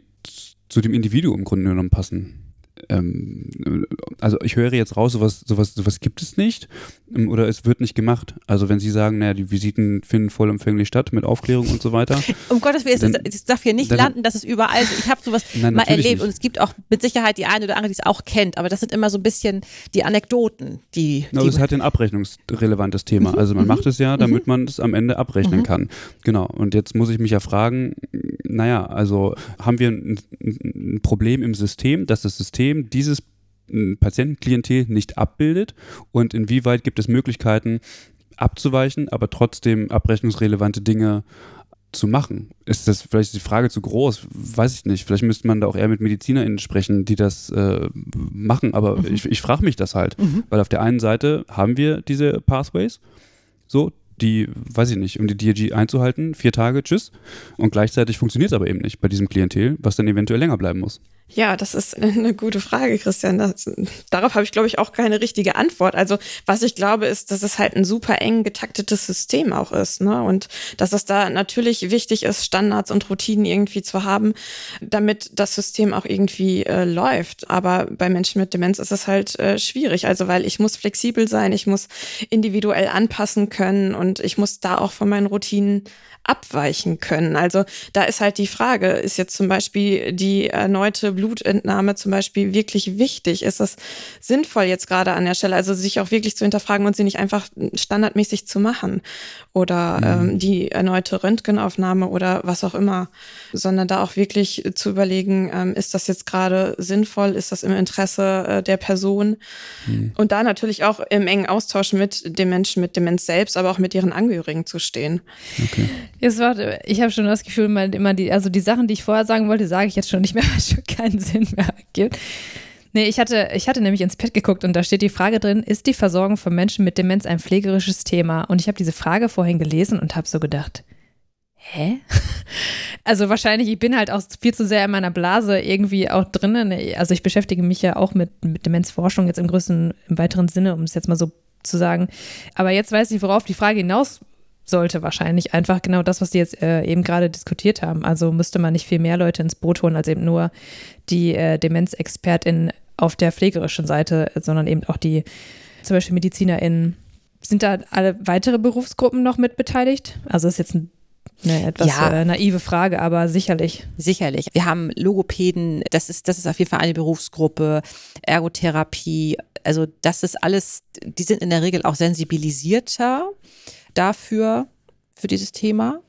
zu dem Individuum im Grunde genommen passen ähm, also ich höre jetzt raus, sowas, sowas, sowas gibt es nicht ähm, oder es wird nicht gemacht. Also wenn Sie sagen, naja, die Visiten finden vollumfänglich statt mit Aufklärung und so weiter. Um Gottes Willen, dann, es darf hier nicht dann, landen, dass es überall so, ich habe sowas nein, mal erlebt nicht. und es gibt auch mit Sicherheit die eine oder andere, die es auch kennt, aber das sind immer so ein bisschen die Anekdoten, die. No, die es hat ein abrechnungsrelevantes Thema. Mhm, also man mhm, macht es ja, damit mhm. man es am Ende abrechnen mhm. kann. Genau. Und jetzt muss ich mich ja fragen, naja, also haben wir ein Problem im System, dass das System dieses Patientenklientel nicht abbildet und inwieweit gibt es Möglichkeiten abzuweichen, aber trotzdem abrechnungsrelevante Dinge zu machen. Ist das vielleicht die Frage zu groß? Weiß ich nicht. Vielleicht müsste man da auch eher mit MedizinerInnen sprechen, die das äh, machen. Aber mhm. ich, ich frage mich das halt. Mhm. Weil auf der einen Seite haben wir diese Pathways, so, die, weiß ich nicht, um die DRG einzuhalten, vier Tage, tschüss. Und gleichzeitig funktioniert es aber eben nicht bei diesem Klientel, was dann eventuell länger bleiben muss. Ja, das ist eine gute Frage, Christian. Das, darauf habe ich, glaube ich, auch keine richtige Antwort. Also, was ich glaube, ist, dass es halt ein super eng getaktetes System auch ist. Ne? Und dass es da natürlich wichtig ist, Standards und Routinen irgendwie zu haben, damit das System auch irgendwie äh, läuft. Aber bei Menschen mit Demenz ist es halt äh, schwierig. Also, weil ich muss flexibel sein, ich muss individuell anpassen können und ich muss da auch von meinen Routinen abweichen können. Also, da ist halt die Frage, ist jetzt zum Beispiel die erneute Blutentnahme zum Beispiel wirklich wichtig? Ist das sinnvoll jetzt gerade an der Stelle? Also sich auch wirklich zu hinterfragen und sie nicht einfach standardmäßig zu machen oder mhm. ähm, die erneute Röntgenaufnahme oder was auch immer, sondern da auch wirklich zu überlegen, ähm, ist das jetzt gerade sinnvoll? Ist das im Interesse äh, der Person? Mhm. Und da natürlich auch im engen Austausch mit den Menschen mit Demenz selbst, aber auch mit ihren Angehörigen zu stehen. Okay. Jetzt warte, ich habe schon das Gefühl, immer die, also die Sachen, die ich vorher sagen wollte, sage ich jetzt schon nicht mehr, weil es schon keinen Sinn mehr gibt. Nee, ich hatte, ich hatte nämlich ins Pad geguckt und da steht die Frage drin, ist die Versorgung von Menschen mit Demenz ein pflegerisches Thema? Und ich habe diese Frage vorhin gelesen und habe so gedacht, hä? Also wahrscheinlich, ich bin halt auch viel zu sehr in meiner Blase irgendwie auch drinnen. Also ich beschäftige mich ja auch mit, mit Demenzforschung jetzt im größten, im weiteren Sinne, um es jetzt mal so zu sagen. Aber jetzt weiß ich, worauf die Frage hinaus sollte wahrscheinlich einfach genau das, was Sie jetzt äh, eben gerade diskutiert haben. Also müsste man nicht viel mehr Leute ins Boot holen, als eben nur die äh, Demenzexpertin auf der pflegerischen Seite, sondern eben auch die zum Beispiel MedizinerInnen. Sind da alle weitere Berufsgruppen noch mit beteiligt? Also ist jetzt ein eine etwas ja. äh, naive Frage, aber sicherlich. Sicherlich. Wir haben Logopäden, das ist, das ist auf jeden Fall eine Berufsgruppe, Ergotherapie, also das ist alles, die sind in der Regel auch sensibilisierter dafür, für dieses Thema.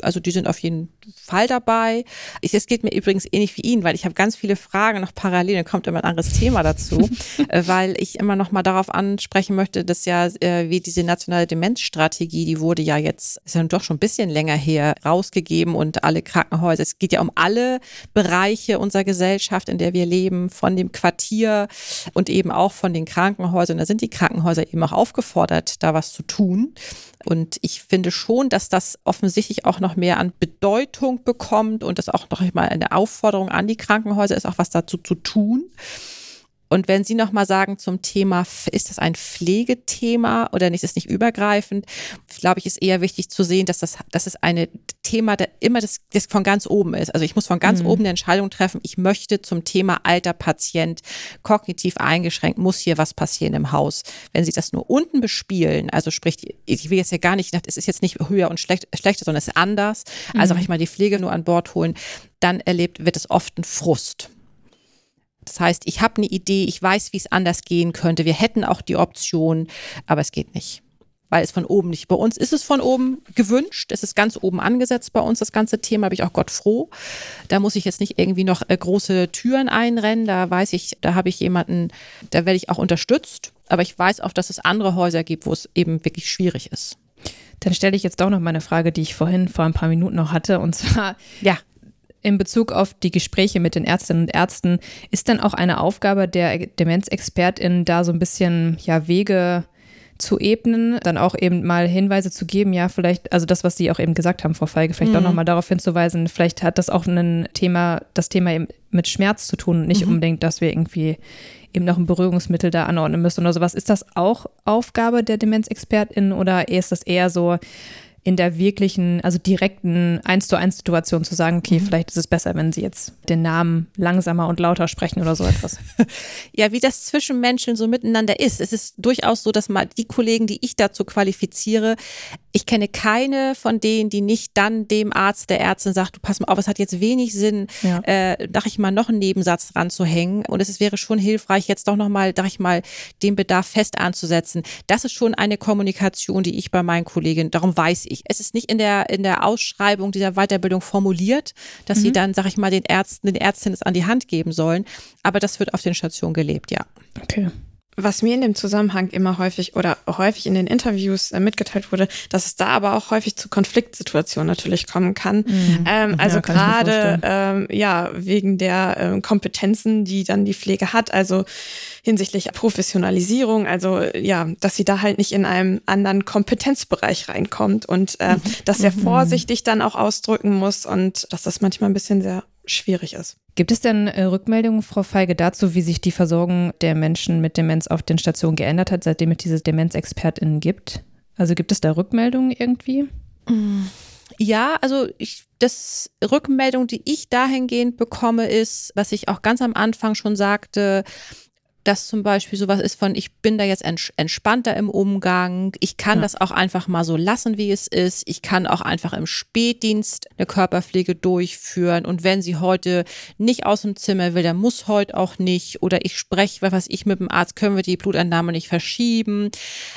Also die sind auf jeden Fall dabei. Es geht mir übrigens ähnlich wie Ihnen, weil ich habe ganz viele Fragen noch parallel, dann kommt immer ein anderes Thema dazu, äh, weil ich immer noch mal darauf ansprechen möchte, dass ja äh, wie diese nationale Demenzstrategie, die wurde ja jetzt, ist ja doch schon ein bisschen länger her, rausgegeben und alle Krankenhäuser, es geht ja um alle Bereiche unserer Gesellschaft, in der wir leben, von dem Quartier und eben auch von den Krankenhäusern. Da sind die Krankenhäuser eben auch aufgefordert, da was zu tun. Und ich finde schon, dass das offensichtlich auch noch mehr an Bedeutung bekommt und das auch noch mal eine Aufforderung an die Krankenhäuser ist, auch was dazu zu tun. Und wenn Sie nochmal sagen zum Thema, ist das ein Pflegethema oder nicht, ist nicht übergreifend, glaube ich, ist eher wichtig zu sehen, dass das, das ist ein Thema, das immer das, das von ganz oben ist. Also ich muss von ganz mhm. oben eine Entscheidung treffen. Ich möchte zum Thema alter Patient, kognitiv eingeschränkt, muss hier was passieren im Haus. Wenn Sie das nur unten bespielen, also sprich, ich will jetzt ja gar nicht, es ist jetzt nicht höher und schlecht, schlechter, sondern es ist anders. Also mhm. ich mal die Pflege nur an Bord holen, dann erlebt, wird es oft ein Frust. Das heißt, ich habe eine Idee, ich weiß, wie es anders gehen könnte. Wir hätten auch die Option, aber es geht nicht, weil es von oben nicht. Bei uns ist es von oben gewünscht. Es ist ganz oben angesetzt bei uns, das ganze Thema. Bin ich auch Gott froh. Da muss ich jetzt nicht irgendwie noch äh, große Türen einrennen. Da weiß ich, da habe ich jemanden, da werde ich auch unterstützt. Aber ich weiß auch, dass es andere Häuser gibt, wo es eben wirklich schwierig ist. Dann stelle ich jetzt doch noch meine Frage, die ich vorhin vor ein paar Minuten noch hatte. Und zwar, ja, in Bezug auf die Gespräche mit den Ärztinnen und Ärzten, ist dann auch eine Aufgabe der Demenzexpertin, da so ein bisschen ja, Wege zu ebnen, dann auch eben mal Hinweise zu geben, ja, vielleicht, also das, was Sie auch eben gesagt haben, Frau Feige, vielleicht mhm. auch nochmal darauf hinzuweisen, vielleicht hat das auch ein Thema, das Thema eben mit Schmerz zu tun, nicht mhm. unbedingt, dass wir irgendwie eben noch ein Berührungsmittel da anordnen müssen oder sowas. Ist das auch Aufgabe der Demenzexpertin oder ist das eher so, in der wirklichen, also direkten eins zu eins Situation zu sagen, okay, mhm. vielleicht ist es besser, wenn sie jetzt den Namen langsamer und lauter sprechen oder so etwas. ja, wie das zwischen Menschen so miteinander ist. Es ist durchaus so, dass mal die Kollegen, die ich dazu qualifiziere, ich kenne keine von denen, die nicht dann dem Arzt, der Ärztin sagt, du pass mal auf, es hat jetzt wenig Sinn, ja. äh, dachte ich mal, noch einen Nebensatz dran zu hängen. Und es wäre schon hilfreich, jetzt doch nochmal, dachte ich mal, den Bedarf fest anzusetzen. Das ist schon eine Kommunikation, die ich bei meinen Kolleginnen, darum weiß ich. Es ist nicht in der, in der Ausschreibung dieser Weiterbildung formuliert, dass mhm. sie dann, sag ich mal, den Ärzten, den Ärztinnen es an die Hand geben sollen. Aber das wird auf den Stationen gelebt, ja. Okay was mir in dem Zusammenhang immer häufig oder häufig in den Interviews äh, mitgeteilt wurde, dass es da aber auch häufig zu Konfliktsituationen natürlich kommen kann. Mhm. Ähm, also ja, gerade ähm, ja wegen der ähm, Kompetenzen, die dann die Pflege hat, also hinsichtlich Professionalisierung, also ja, dass sie da halt nicht in einem anderen Kompetenzbereich reinkommt und äh, mhm. dass er mhm. vorsichtig dann auch ausdrücken muss und dass das manchmal ein bisschen sehr schwierig ist. Gibt es denn äh, Rückmeldungen, Frau Feige, dazu, wie sich die Versorgung der Menschen mit Demenz auf den Stationen geändert hat, seitdem es diese DemenzexpertInnen gibt? Also gibt es da Rückmeldungen irgendwie? Ja, also ich, das Rückmeldung, die ich dahingehend bekomme, ist, was ich auch ganz am Anfang schon sagte, dass zum Beispiel sowas ist von, ich bin da jetzt entspannter im Umgang, ich kann ja. das auch einfach mal so lassen, wie es ist, ich kann auch einfach im Spätdienst eine Körperpflege durchführen und wenn sie heute nicht aus dem Zimmer will, dann muss heute auch nicht oder ich spreche, was ich mit dem Arzt, können wir die Blutentnahme nicht verschieben.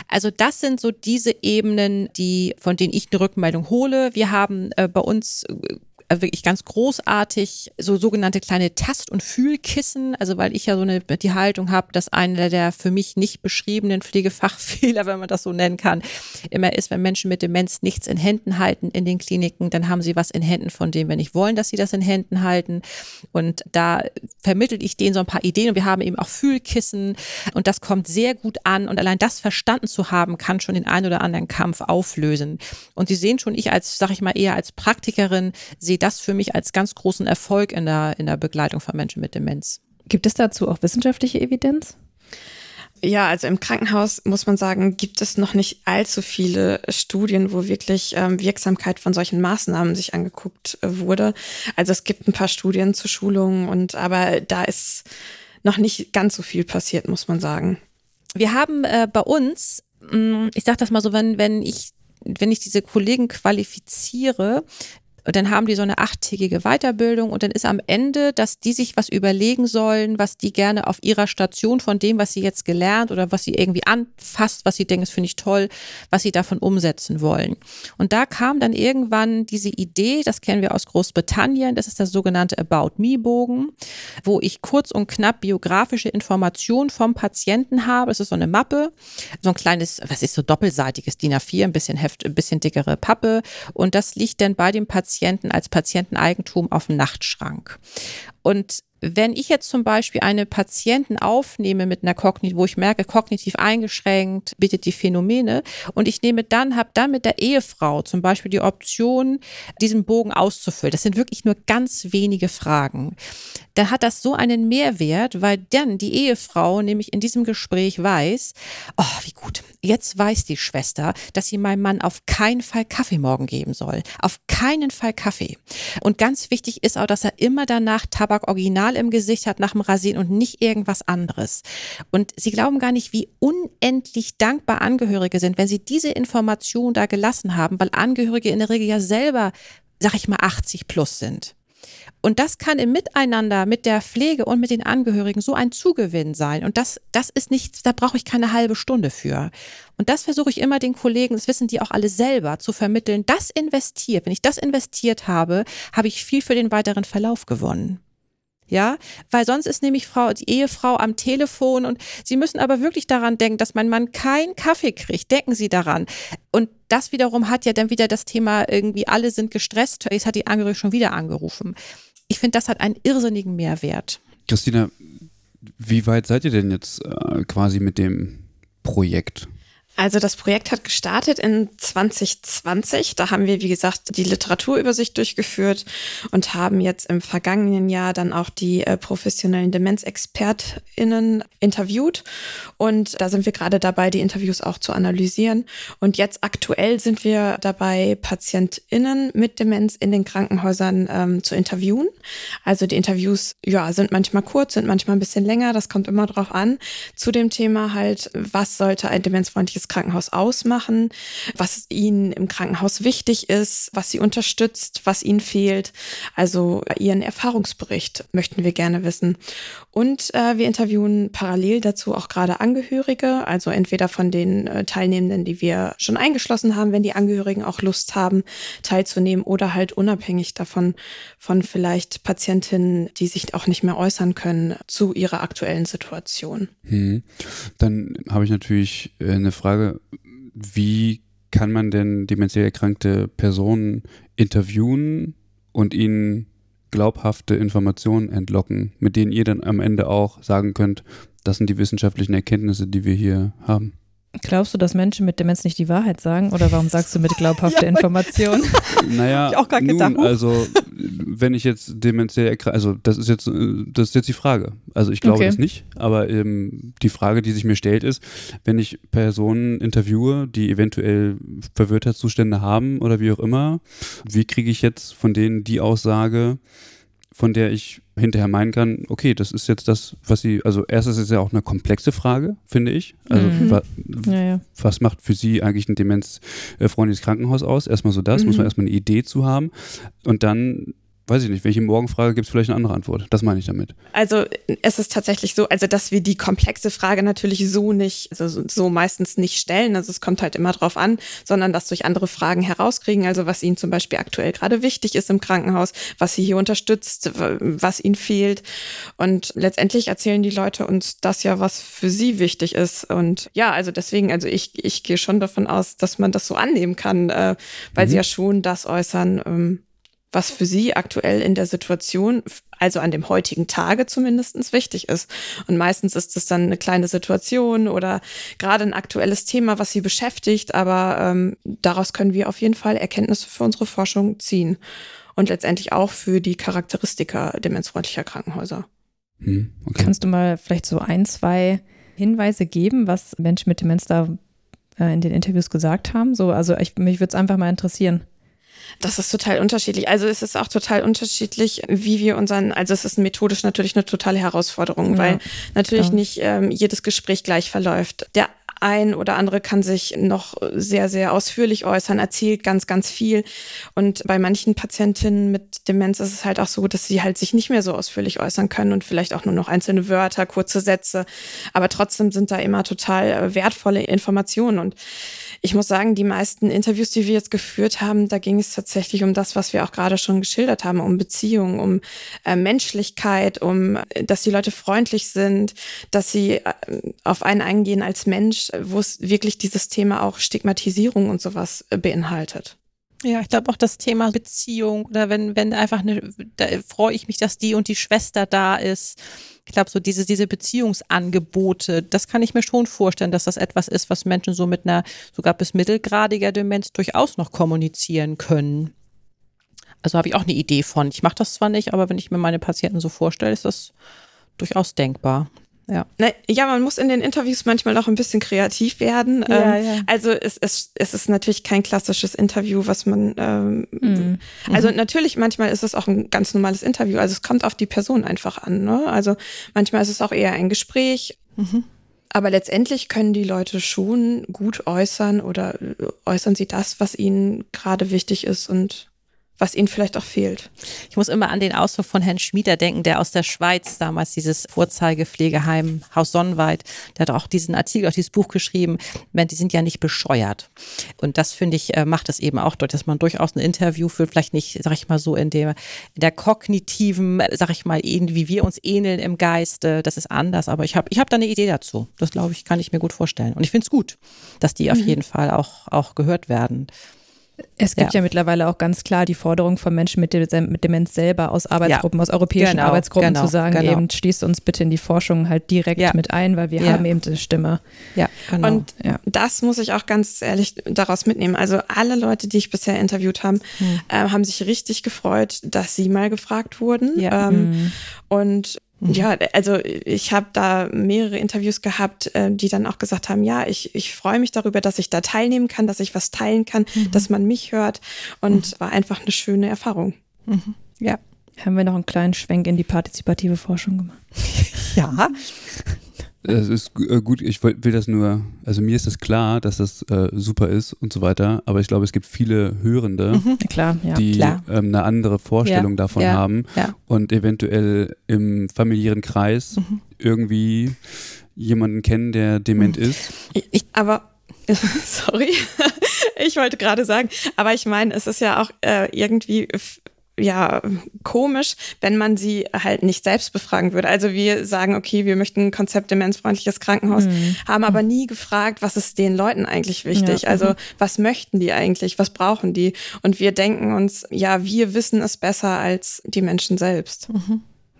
Also das sind so diese Ebenen, die, von denen ich eine Rückmeldung hole. Wir haben äh, bei uns äh, wirklich ganz großartig, so sogenannte kleine Tast- und Fühlkissen, also weil ich ja so eine die Haltung habe, dass einer der für mich nicht beschriebenen Pflegefachfehler, wenn man das so nennen kann, immer ist, wenn Menschen mit Demenz nichts in Händen halten in den Kliniken, dann haben sie was in Händen, von dem wir nicht wollen, dass sie das in Händen halten. Und da vermittel ich denen so ein paar Ideen und wir haben eben auch Fühlkissen und das kommt sehr gut an und allein das verstanden zu haben, kann schon den einen oder anderen Kampf auflösen. Und Sie sehen schon, ich als, sag ich mal, eher als Praktikerin sehe sehe das für mich als ganz großen Erfolg in der, in der Begleitung von Menschen mit Demenz. Gibt es dazu auch wissenschaftliche Evidenz? Ja, also im Krankenhaus muss man sagen, gibt es noch nicht allzu viele Studien, wo wirklich ähm, Wirksamkeit von solchen Maßnahmen sich angeguckt äh, wurde. Also es gibt ein paar Studien zu Schulungen und aber da ist noch nicht ganz so viel passiert, muss man sagen. Wir haben äh, bei uns, mm, ich sage das mal so, wenn, wenn ich wenn ich diese Kollegen qualifiziere, und dann haben die so eine achttägige Weiterbildung und dann ist am Ende, dass die sich was überlegen sollen, was die gerne auf ihrer Station von dem, was sie jetzt gelernt oder was sie irgendwie anfasst, was sie denken, das finde ich toll, was sie davon umsetzen wollen. Und da kam dann irgendwann diese Idee, das kennen wir aus Großbritannien, das ist der sogenannte About Me Bogen, wo ich kurz und knapp biografische Informationen vom Patienten habe. Das ist so eine Mappe, so ein kleines, was ist so doppelseitiges DIN A4, ein bisschen Heft, ein bisschen dickere Pappe und das liegt dann bei dem Patienten Patienten als Patienteneigentum auf dem Nachtschrank. Und wenn ich jetzt zum Beispiel eine Patienten aufnehme mit einer Kognitiv, wo ich merke, kognitiv eingeschränkt, bietet die Phänomene und ich nehme dann, habe dann mit der Ehefrau zum Beispiel die Option, diesen Bogen auszufüllen. Das sind wirklich nur ganz wenige Fragen. Dann hat das so einen Mehrwert, weil dann die Ehefrau nämlich in diesem Gespräch weiß, oh, wie gut, jetzt weiß die Schwester, dass sie meinem Mann auf keinen Fall Kaffee morgen geben soll. Auf keinen Fall Kaffee. Und ganz wichtig ist auch, dass er immer danach Tabak original Strahl im Gesicht hat nach dem Rasieren und nicht irgendwas anderes. Und sie glauben gar nicht, wie unendlich dankbar Angehörige sind, wenn sie diese Information da gelassen haben, weil Angehörige in der Regel ja selber, sag ich mal, 80 plus sind. Und das kann im Miteinander mit der Pflege und mit den Angehörigen so ein Zugewinn sein. Und das, das ist nichts, da brauche ich keine halbe Stunde für. Und das versuche ich immer den Kollegen, das wissen die auch alle selber, zu vermitteln. Das investiert. Wenn ich das investiert habe, habe ich viel für den weiteren Verlauf gewonnen. Ja, weil sonst ist nämlich Frau, die Ehefrau am Telefon und Sie müssen aber wirklich daran denken, dass mein Mann keinen Kaffee kriegt. Denken Sie daran. Und das wiederum hat ja dann wieder das Thema irgendwie alle sind gestresst. Jetzt hat die Angehörige schon wieder angerufen. Ich finde, das hat einen irrsinnigen Mehrwert. Christina, wie weit seid ihr denn jetzt äh, quasi mit dem Projekt? Also das Projekt hat gestartet in 2020. Da haben wir, wie gesagt, die Literaturübersicht durchgeführt und haben jetzt im vergangenen Jahr dann auch die äh, professionellen DemenzexpertInnen interviewt. Und da sind wir gerade dabei, die Interviews auch zu analysieren. Und jetzt aktuell sind wir dabei, PatientInnen mit Demenz in den Krankenhäusern ähm, zu interviewen. Also die Interviews, ja, sind manchmal kurz, sind manchmal ein bisschen länger. Das kommt immer drauf an. Zu dem Thema halt, was sollte ein demenzfreundliches das Krankenhaus ausmachen, was ihnen im Krankenhaus wichtig ist, was sie unterstützt, was ihnen fehlt. Also ihren Erfahrungsbericht möchten wir gerne wissen. Und äh, wir interviewen parallel dazu auch gerade Angehörige, also entweder von den äh, Teilnehmenden, die wir schon eingeschlossen haben, wenn die Angehörigen auch Lust haben, teilzunehmen oder halt unabhängig davon von vielleicht Patientinnen, die sich auch nicht mehr äußern können zu ihrer aktuellen Situation. Hm. Dann habe ich natürlich äh, eine Frage, wie kann man denn demenziell erkrankte Personen interviewen und ihnen glaubhafte Informationen entlocken, mit denen ihr dann am Ende auch sagen könnt, das sind die wissenschaftlichen Erkenntnisse, die wir hier haben. Glaubst du, dass Menschen mit Demenz nicht die Wahrheit sagen? Oder warum sagst du mit glaubhafter Information? Naja, ich auch nun, gedacht. also wenn ich jetzt demenziell also das ist jetzt das ist jetzt die Frage. Also ich glaube okay. das nicht, aber ähm, die Frage, die sich mir stellt, ist, wenn ich Personen interviewe, die eventuell Verwirrtheitszustände haben oder wie auch immer, wie kriege ich jetzt von denen die Aussage, von der ich hinterher meinen kann, okay, das ist jetzt das, was sie, also erstens ist es ja auch eine komplexe Frage, finde ich. Also Mhm. wa, Ja, ja. was macht für sie eigentlich ein demenzfreundliches Krankenhaus aus? Erstmal so das, muss man Mhm. erstmal eine Idee zu haben. Und dann, weiß ich nicht, wenn ich ihn morgen frage, gibt es vielleicht eine andere Antwort. Das meine ich damit. Also es ist tatsächlich so, also dass wir die komplexe Frage natürlich so nicht, also so- so meistens nicht stellen, also es kommt halt immer drauf an, sondern das durch andere Fragen herauskriegen, also was ihnen zum Beispiel aktuell gerade wichtig ist im Krankenhaus, was sie hier unterstützt, was ihnen fehlt. Und letztendlich erzählen die Leute uns das ja, was für sie wichtig ist. Und ja, also deswegen, also ich, ich gehe schon davon aus, dass man das so annehmen kann, äh, weil Mhm. sie ja schon das äußern, ähm, was für sie aktuell in der Situation, also an dem heutigen Tage zumindestens wichtig ist. Und meistens ist es dann eine kleine Situation oder gerade ein aktuelles Thema, was sie beschäftigt, aber ähm, daraus können wir auf jeden Fall Erkenntnisse für unsere Forschung ziehen. Und letztendlich auch für die Charakteristika demenzfreundlicher Krankenhäuser. Hm, okay. Kannst du mal vielleicht so ein, zwei Hinweise geben, was Menschen mit Demenz da äh, in den Interviews gesagt haben? So, also ich, mich würde es einfach mal interessieren. Das ist total unterschiedlich. Also es ist auch total unterschiedlich, wie wir unseren, also es ist methodisch natürlich eine totale Herausforderung, Ja, weil natürlich klar. nicht ähm, jedes Gespräch gleich verläuft. Der ein oder andere kann sich noch sehr, sehr ausführlich äußern, erzählt ganz, ganz viel. Und bei manchen Patientinnen mit Demenz ist es halt auch so, dass sie halt sich nicht mehr so ausführlich äußern können und vielleicht auch nur noch einzelne Wörter, kurze Sätze. Aber trotzdem sind da immer total äh, wertvolle Informationen. Und ich muss sagen, die meisten Interviews, die wir jetzt geführt haben, da ging es tatsächlich um das, was wir auch gerade schon geschildert haben, um Beziehungen, um äh, Menschlichkeit, um, äh, dass die Leute freundlich sind, dass sie äh, auf einen eingehen als Mensch, äh, wo es wirklich dieses Thema auch Stigmatisierung und sowas äh, beinhaltet. Ja, ich glaube auch das Thema Beziehung oder wenn, wenn einfach eine, da freue ich mich, dass die und die Schwester da ist. Ich glaube, so diese, diese Beziehungsangebote, das kann ich mir schon vorstellen, dass das etwas ist, was Menschen so mit einer sogar bis mittelgradiger Demenz durchaus noch kommunizieren können. Also habe ich auch eine Idee von. Ich mache das zwar nicht, aber wenn ich mir meine Patienten so vorstelle, ist das durchaus denkbar. Ja. Ne, ja, man muss in den Interviews manchmal auch ein bisschen kreativ werden. Ja, ähm, ja. Also es, es, es ist natürlich kein klassisches Interview, was man ähm, Mhm. Also natürlich, manchmal ist es auch ein ganz normales Interview. Also es kommt auf die Person einfach an. Ne? Also manchmal ist es auch eher ein Gespräch. Mhm. Aber letztendlich können die Leute schon gut äußern oder äh, äußern sie das, was ihnen gerade wichtig ist und was ihnen vielleicht auch fehlt. Ich muss immer an den Ausdruck von Herrn Schmieder denken, der aus der Schweiz damals dieses Vorzeigepflegeheim Haus Sonnenweit, der hat auch diesen Artikel, auch dieses Buch geschrieben, die sind ja nicht bescheuert. Und das finde ich, äh, macht es eben auch deutlich, dass man durchaus ein Interview führt, vielleicht nicht, sag ich mal so, in der, in der kognitiven, sag ich mal, wie wir uns ähneln im Geiste, das ist anders, aber ich habe ich hab da eine Idee dazu. Das glaube ich, kann ich mir gut vorstellen. Und ich finde es gut, dass die auf jeden Fall auch, auch gehört werden. Es gibt Ja. ja. mittlerweile auch ganz klar die Forderung von Menschen mit, Dem- mit Demenz selber aus Arbeitsgruppen, aus europäischen Genau, Arbeitsgruppen genau, zu sagen, genau. eben schließt uns bitte in die Forschung halt direkt Ja. mit ein, weil wir Ja. haben eben eine Stimme. Ja, genau. Und Ja. das muss ich auch ganz ehrlich daraus mitnehmen. Also alle Leute, die ich bisher interviewt habe, äh, haben sich richtig gefreut, dass sie mal gefragt wurden. Ja. Ähm, Und ja, also ich habe da mehrere Interviews gehabt, äh, die dann auch gesagt haben, ja, ich, ich freue mich darüber, dass ich da teilnehmen kann, dass ich was teilen kann, dass man mich hört. Und war einfach eine schöne Erfahrung. ja. Haben wir noch einen kleinen Schwenk in die partizipative Forschung gemacht. Ja. Es ist äh, gut, ich will, das nur, also mir ist das klar, dass das äh, super ist und so weiter, aber ich glaube, es gibt viele Hörende, Ja, klar, ja. die klar. ähm, eine andere Vorstellung Ja, davon ja, haben und eventuell im familiären Kreis Mhm. irgendwie jemanden kennen, der dement ist. Ich, aber sorry, ich wollte gerade sagen, aber ich meine, es ist ja auch äh, irgendwie ja komisch, wenn man sie halt nicht selbst befragen würde. Also wir sagen, okay, wir möchten ein Konzept demenzfreundliches Krankenhaus, Mhm. haben aber nie gefragt, was ist den Leuten eigentlich wichtig? Ja, Also was möchten die eigentlich? Was brauchen die? Und wir denken uns, ja, wir wissen es besser als die Menschen selbst.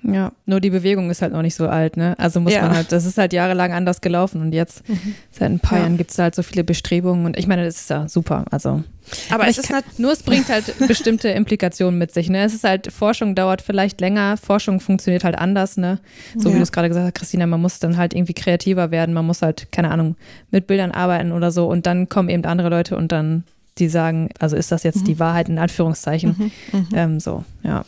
Ja, nur die Bewegung ist halt noch nicht so alt, ne? Also muss Ja. man halt, das ist halt jahrelang anders gelaufen und jetzt, seit ein paar Ja. Jahren gibt es halt so viele Bestrebungen und ich meine, das ist ja super. Also Aber es ist kann, nat- nur es bringt halt bestimmte Implikationen mit sich, ne? Es ist halt, Forschung dauert vielleicht länger, Forschung funktioniert halt anders, ne? So wie Ja. du es gerade gesagt hast, Christina, man muss dann halt irgendwie kreativer werden, man muss halt, keine Ahnung, mit Bildern arbeiten oder so und dann kommen eben andere Leute und dann die sagen, also ist das jetzt die Wahrheit in Anführungszeichen? Ähm, so, ja.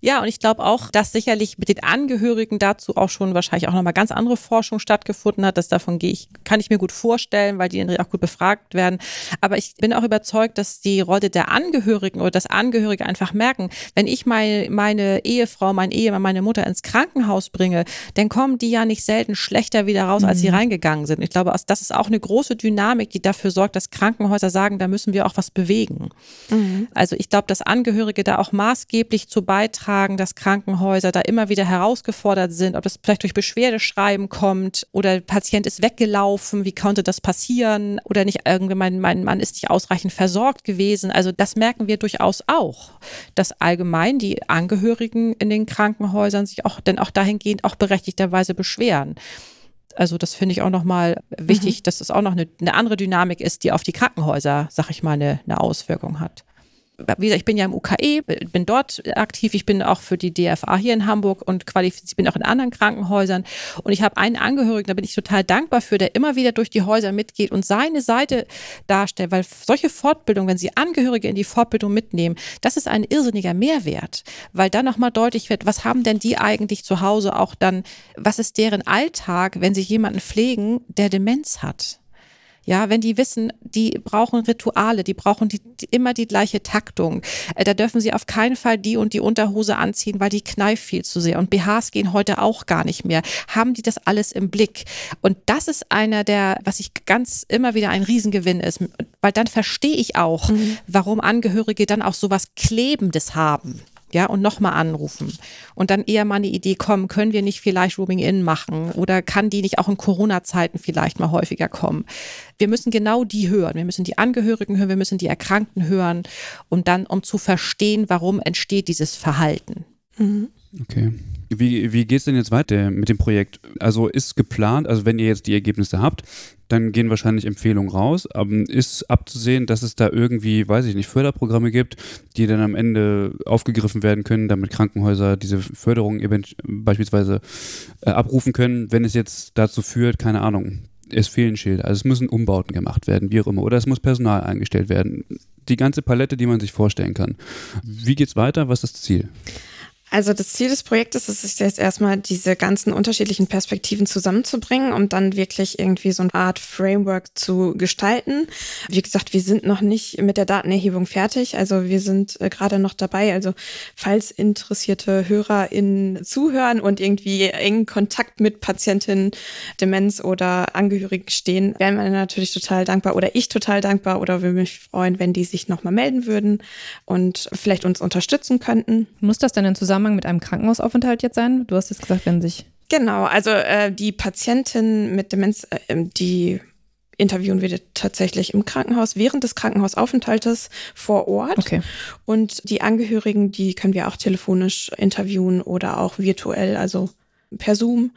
Ja, und ich glaube auch, dass sicherlich mit den Angehörigen dazu auch schon wahrscheinlich auch nochmal ganz andere Forschung stattgefunden hat. Das davon gehe ich, kann ich mir gut vorstellen, weil die auch gut befragt werden. Aber ich bin auch überzeugt, dass die Rolle der Angehörigen oder das Angehörige einfach merken, wenn ich meine, meine Ehefrau, mein Ehemann, meine Mutter ins Krankenhaus bringe, dann kommen die ja nicht selten schlechter wieder raus, als sie mhm. reingegangen sind. Ich glaube, das ist auch eine große Dynamik, die dafür sorgt, dass Krankenhäuser sagen, da müssen wir auch was bewegen. Mhm. Also ich glaube, dass Angehörige da auch maßgeblich zu beitragen, dass Krankenhäuser da immer wieder herausgefordert sind, ob das vielleicht durch Beschwerdeschreiben kommt oder der Patient ist weggelaufen, wie konnte das passieren oder nicht irgendwie mein, mein Mann ist nicht ausreichend versorgt gewesen. Also das merken wir durchaus auch, dass allgemein die Angehörigen in den Krankenhäusern sich auch denn auch dahingehend auch berechtigterweise beschweren. Also das finde ich auch nochmal wichtig, mhm. dass es auch noch eine, eine, andere Dynamik ist, die auf die Krankenhäuser, sag ich mal, eine, eine Auswirkung hat wie gesagt, ich bin ja im UKE, bin dort aktiv. Ich bin auch für die DFA hier in Hamburg und qualifiziert, bin auch in anderen Krankenhäusern. Und ich habe einen Angehörigen, da bin ich total dankbar für, der immer wieder durch die Häuser mitgeht und seine Seite darstellt, weil solche Fortbildung, wenn Sie Angehörige in die Fortbildung mitnehmen, das ist ein irrsinniger Mehrwert, weil dann nochmal deutlich wird, was haben denn die eigentlich zu Hause auch dann, was ist deren Alltag, wenn sie jemanden pflegen, der Demenz hat? Ja, wenn die wissen, die brauchen Rituale, die brauchen die, die, immer die gleiche Taktung. Äh, da dürfen sie auf keinen Fall die und die Unterhose anziehen, weil die kneift viel zu sehr. Und BHs gehen heute auch gar nicht mehr. Haben die das alles im Blick? Und das ist einer der, was ich ganz immer wieder ein Riesengewinn ist, weil dann verstehe ich auch, mhm. warum Angehörige dann auch sowas Klebendes haben ja, und nochmal anrufen. Und dann eher mal eine Idee kommen, können wir nicht vielleicht Rooming In machen oder kann die nicht auch in Corona-Zeiten vielleicht mal häufiger kommen? Wir müssen genau die hören. Wir müssen die Angehörigen hören, wir müssen die Erkrankten hören und dann, um zu verstehen, warum entsteht dieses Verhalten. Mhm. Okay. Wie, wie geht es denn jetzt weiter mit dem Projekt? Also ist geplant, also wenn ihr jetzt die Ergebnisse habt, dann gehen wahrscheinlich Empfehlungen raus. Aber ist abzusehen, dass es da irgendwie, weiß ich nicht, Förderprogramme gibt, die dann am Ende aufgegriffen werden können, damit Krankenhäuser diese Förderung beispielsweise äh, abrufen können, wenn es jetzt dazu führt, keine Ahnung, es fehlen Schilder. Also es müssen Umbauten gemacht werden, wie auch immer. Oder es muss Personal eingestellt werden. Die ganze Palette, die man sich vorstellen kann. Wie geht's weiter? Was ist das Ziel? Also das Ziel des Projektes ist es jetzt erstmal, diese ganzen unterschiedlichen Perspektiven zusammenzubringen, um dann wirklich irgendwie so eine Art Framework zu gestalten. Wie gesagt, wir sind noch nicht mit der Datenerhebung fertig. Also wir sind äh, gerade noch dabei. Also falls interessierte HörerInnen zuhören und irgendwie engen Kontakt mit Patientinnen, Demenz oder Angehörigen stehen, wären wir natürlich total dankbar oder ich total dankbar oder würde mich freuen, wenn die sich nochmal melden würden und vielleicht uns unterstützen könnten. Muss das denn in Zusammenhang Zusammenhang mit einem Krankenhausaufenthalt jetzt sein? Du hast jetzt gesagt, wenn sich. Genau, also äh, die Patientin mit Demenz, äh, die interviewen wir tatsächlich im Krankenhaus während des Krankenhausaufenthaltes vor Ort. Okay. Und die Angehörigen, die können wir auch telefonisch interviewen oder auch virtuell, also per Zoom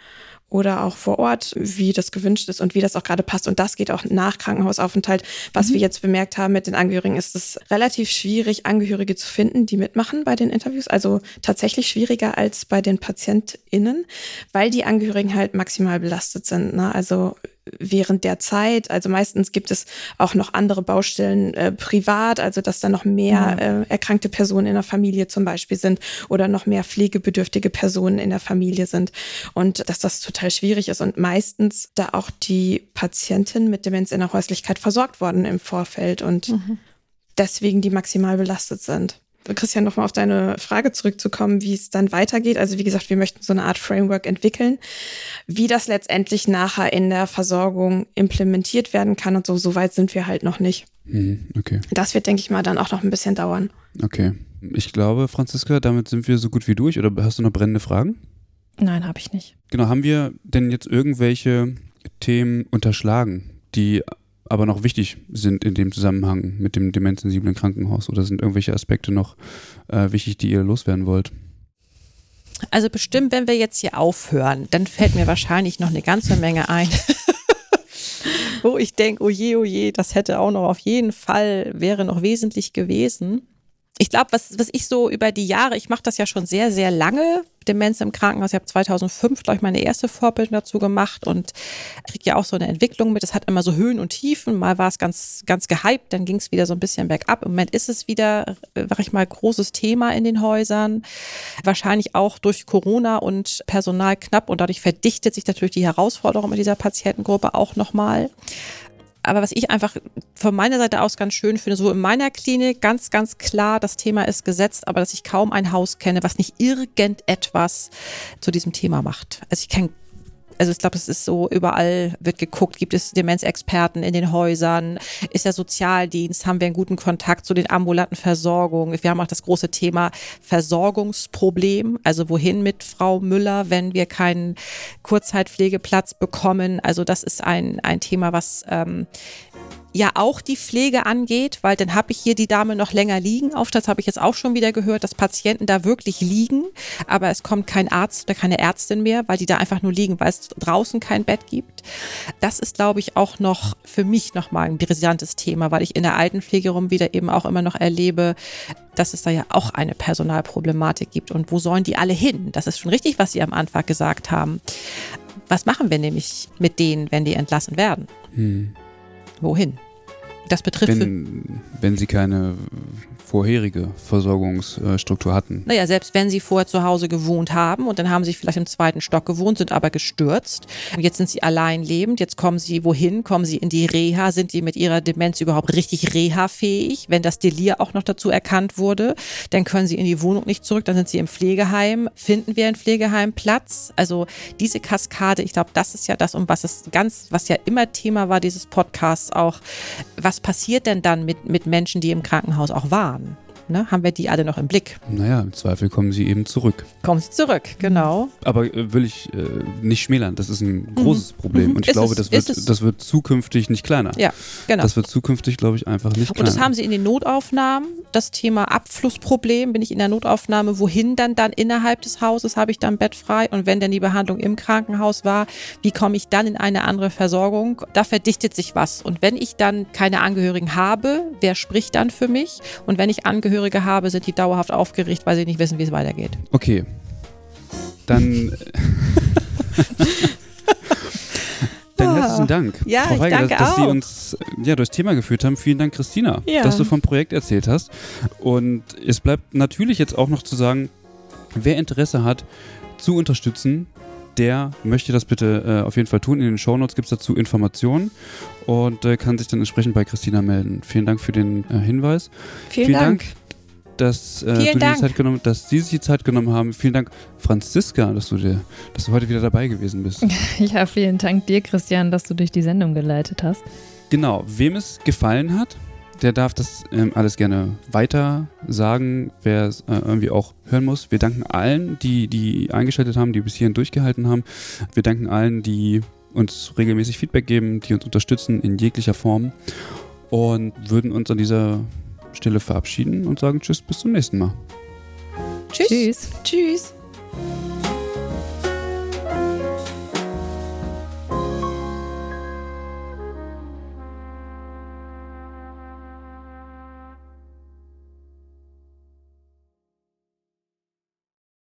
oder auch vor Ort, wie das gewünscht ist und wie das auch gerade passt. Und das geht auch nach Krankenhausaufenthalt. Was mhm. wir jetzt bemerkt haben mit den Angehörigen, ist es relativ schwierig, Angehörige zu finden, die mitmachen bei den Interviews. Also tatsächlich schwieriger als bei den PatientInnen, weil die Angehörigen halt maximal belastet sind. Ne? Also während der Zeit. Also meistens gibt es auch noch andere Baustellen äh, privat, also dass da noch mehr äh, erkrankte Personen in der Familie zum Beispiel sind oder noch mehr pflegebedürftige Personen in der Familie sind. Und dass das total schwierig ist und meistens da auch die Patientin mit Demenz in der Häuslichkeit versorgt worden im Vorfeld und mhm. deswegen die maximal belastet sind. Christian, nochmal auf deine Frage zurückzukommen, wie es dann weitergeht. Also wie gesagt, wir möchten so eine Art Framework entwickeln, wie das letztendlich nachher in der Versorgung implementiert werden kann und so. So weit sind wir halt noch nicht. Mhm, okay. Das wird, denke ich mal, dann auch noch ein bisschen dauern. Okay. Ich glaube, Franziska, damit sind wir so gut wie durch. Oder hast du noch brennende Fragen? Nein, habe ich nicht. Genau, haben wir denn jetzt irgendwelche Themen unterschlagen, die aber noch wichtig sind in dem Zusammenhang mit dem demenzsensiblen Krankenhaus? Oder sind irgendwelche Aspekte noch äh, wichtig, die ihr loswerden wollt? Also bestimmt, wenn wir jetzt hier aufhören, dann fällt mir wahrscheinlich noch eine ganze Menge ein. Wo ich denke, oh je, oh je, das hätte auch noch auf jeden Fall, wäre noch wesentlich gewesen. Ich glaube, was, was ich so über die Jahre, ich mache das ja schon sehr, sehr lange, Demenz im Krankenhaus. Ich habe 2005, glaube ich, meine erste Vorbildung dazu gemacht und kriege ja auch so eine Entwicklung mit. Es hat immer so Höhen und Tiefen. Mal war es ganz, ganz gehypt, dann ging es wieder so ein bisschen bergab. Im Moment ist es wieder, sag ich mal, großes Thema in den Häusern. Wahrscheinlich auch durch Corona und Personal knapp und dadurch verdichtet sich natürlich die Herausforderung mit dieser Patientengruppe auch nochmal. Aber was ich einfach von meiner Seite aus ganz schön finde, so in meiner Klinik ganz, ganz klar, das Thema ist gesetzt, aber dass ich kaum ein Haus kenne, was nicht irgendetwas zu diesem Thema macht. Also ich kenne also ich glaube, es ist so, überall wird geguckt, gibt es Demenzexperten in den Häusern, ist der Sozialdienst, haben wir einen guten Kontakt zu den ambulanten Versorgungen. Wir haben auch das große Thema Versorgungsproblem, also wohin mit Frau Müller, wenn wir keinen Kurzzeitpflegeplatz bekommen. Also das ist ein, ein Thema, was ähm, ja auch die Pflege angeht, weil dann habe ich hier die Dame noch länger liegen. Auf das habe ich jetzt auch schon wieder gehört, dass Patienten da wirklich liegen, aber es kommt kein Arzt oder keine Ärztin mehr, weil die da einfach nur liegen, weil es draußen kein Bett gibt. Das ist, glaube ich, auch noch für mich nochmal ein brisantes Thema, weil ich in der Altenpflege rum wieder eben auch immer noch erlebe, dass es da ja auch eine Personalproblematik gibt. Und wo sollen die alle hin? Das ist schon richtig, was Sie am Anfang gesagt haben. Was machen wir nämlich mit denen, wenn die entlassen werden? Hm. Wohin? Das betrifft. Wenn, wenn sie keine vorherige Versorgungsstruktur hatten. Naja, selbst wenn sie vorher zu Hause gewohnt haben und dann haben sie vielleicht im zweiten Stock gewohnt, sind aber gestürzt. Und jetzt sind sie allein lebend, jetzt kommen sie wohin? Kommen sie in die Reha? Sind die mit ihrer Demenz überhaupt richtig reha-fähig? Wenn das Delir auch noch dazu erkannt wurde, dann können sie in die Wohnung nicht zurück, dann sind sie im Pflegeheim. Finden wir ein Pflegeheim Platz? Also diese Kaskade, ich glaube, das ist ja das, um was es ganz, was ja immer Thema war dieses Podcasts auch. Was passiert denn dann mit, mit Menschen, die im Krankenhaus auch waren? Ne? Haben wir die alle noch im Blick? Naja, im Zweifel kommen sie eben zurück. Kommen sie zurück, genau. Aber äh, will ich äh, nicht schmälern, das ist ein mhm. großes mhm. Problem. Und ich ist glaube, es, das, wird, das wird zukünftig nicht kleiner. Ja, genau. Das wird zukünftig, glaube ich, einfach nicht kleiner. Und das haben sie in den Notaufnahmen, das Thema Abflussproblem. Bin ich in der Notaufnahme, wohin dann dann innerhalb des Hauses habe ich dann Bett frei? Und wenn dann die Behandlung im Krankenhaus war, wie komme ich dann in eine andere Versorgung? Da verdichtet sich was. Und wenn ich dann keine Angehörigen habe, wer spricht dann für mich? Und wenn ich Angehörige Angehörige habe, sind die dauerhaft aufgeregt, weil sie nicht wissen, wie es weitergeht. Okay. Dann. Dann ah. herzlichen Dank, ja, Frau Weigel, dass, dass Sie uns ja, durchs Thema geführt haben. Vielen Dank, Christina, ja. dass du vom Projekt erzählt hast. Und es bleibt natürlich jetzt auch noch zu sagen, wer Interesse hat, zu unterstützen, der möchte das bitte äh, auf jeden Fall tun. In den Shownotes gibt es dazu Informationen und äh, kann sich dann entsprechend bei Christina melden. Vielen Dank für den äh, Hinweis. Vielen, Vielen Dank. Dank dass, äh, du Dank. die Zeit genommen, dass Sie sich die Zeit genommen haben. Vielen Dank, Franziska, dass du, dir, dass du heute wieder dabei gewesen bist. Ja, vielen Dank dir, Christian, dass du durch die Sendung geleitet hast. Genau, wem es gefallen hat, der darf das ähm, alles gerne weiter sagen, wer es äh, irgendwie auch hören muss. Wir danken allen, die, die eingeschaltet haben, die bis hierhin durchgehalten haben. Wir danken allen, die uns regelmäßig Feedback geben, die uns unterstützen in jeglicher Form und würden uns an dieser Stelle verabschieden und sagen Tschüss, bis zum nächsten Mal. Tschüss. Tschüss. Tschüss.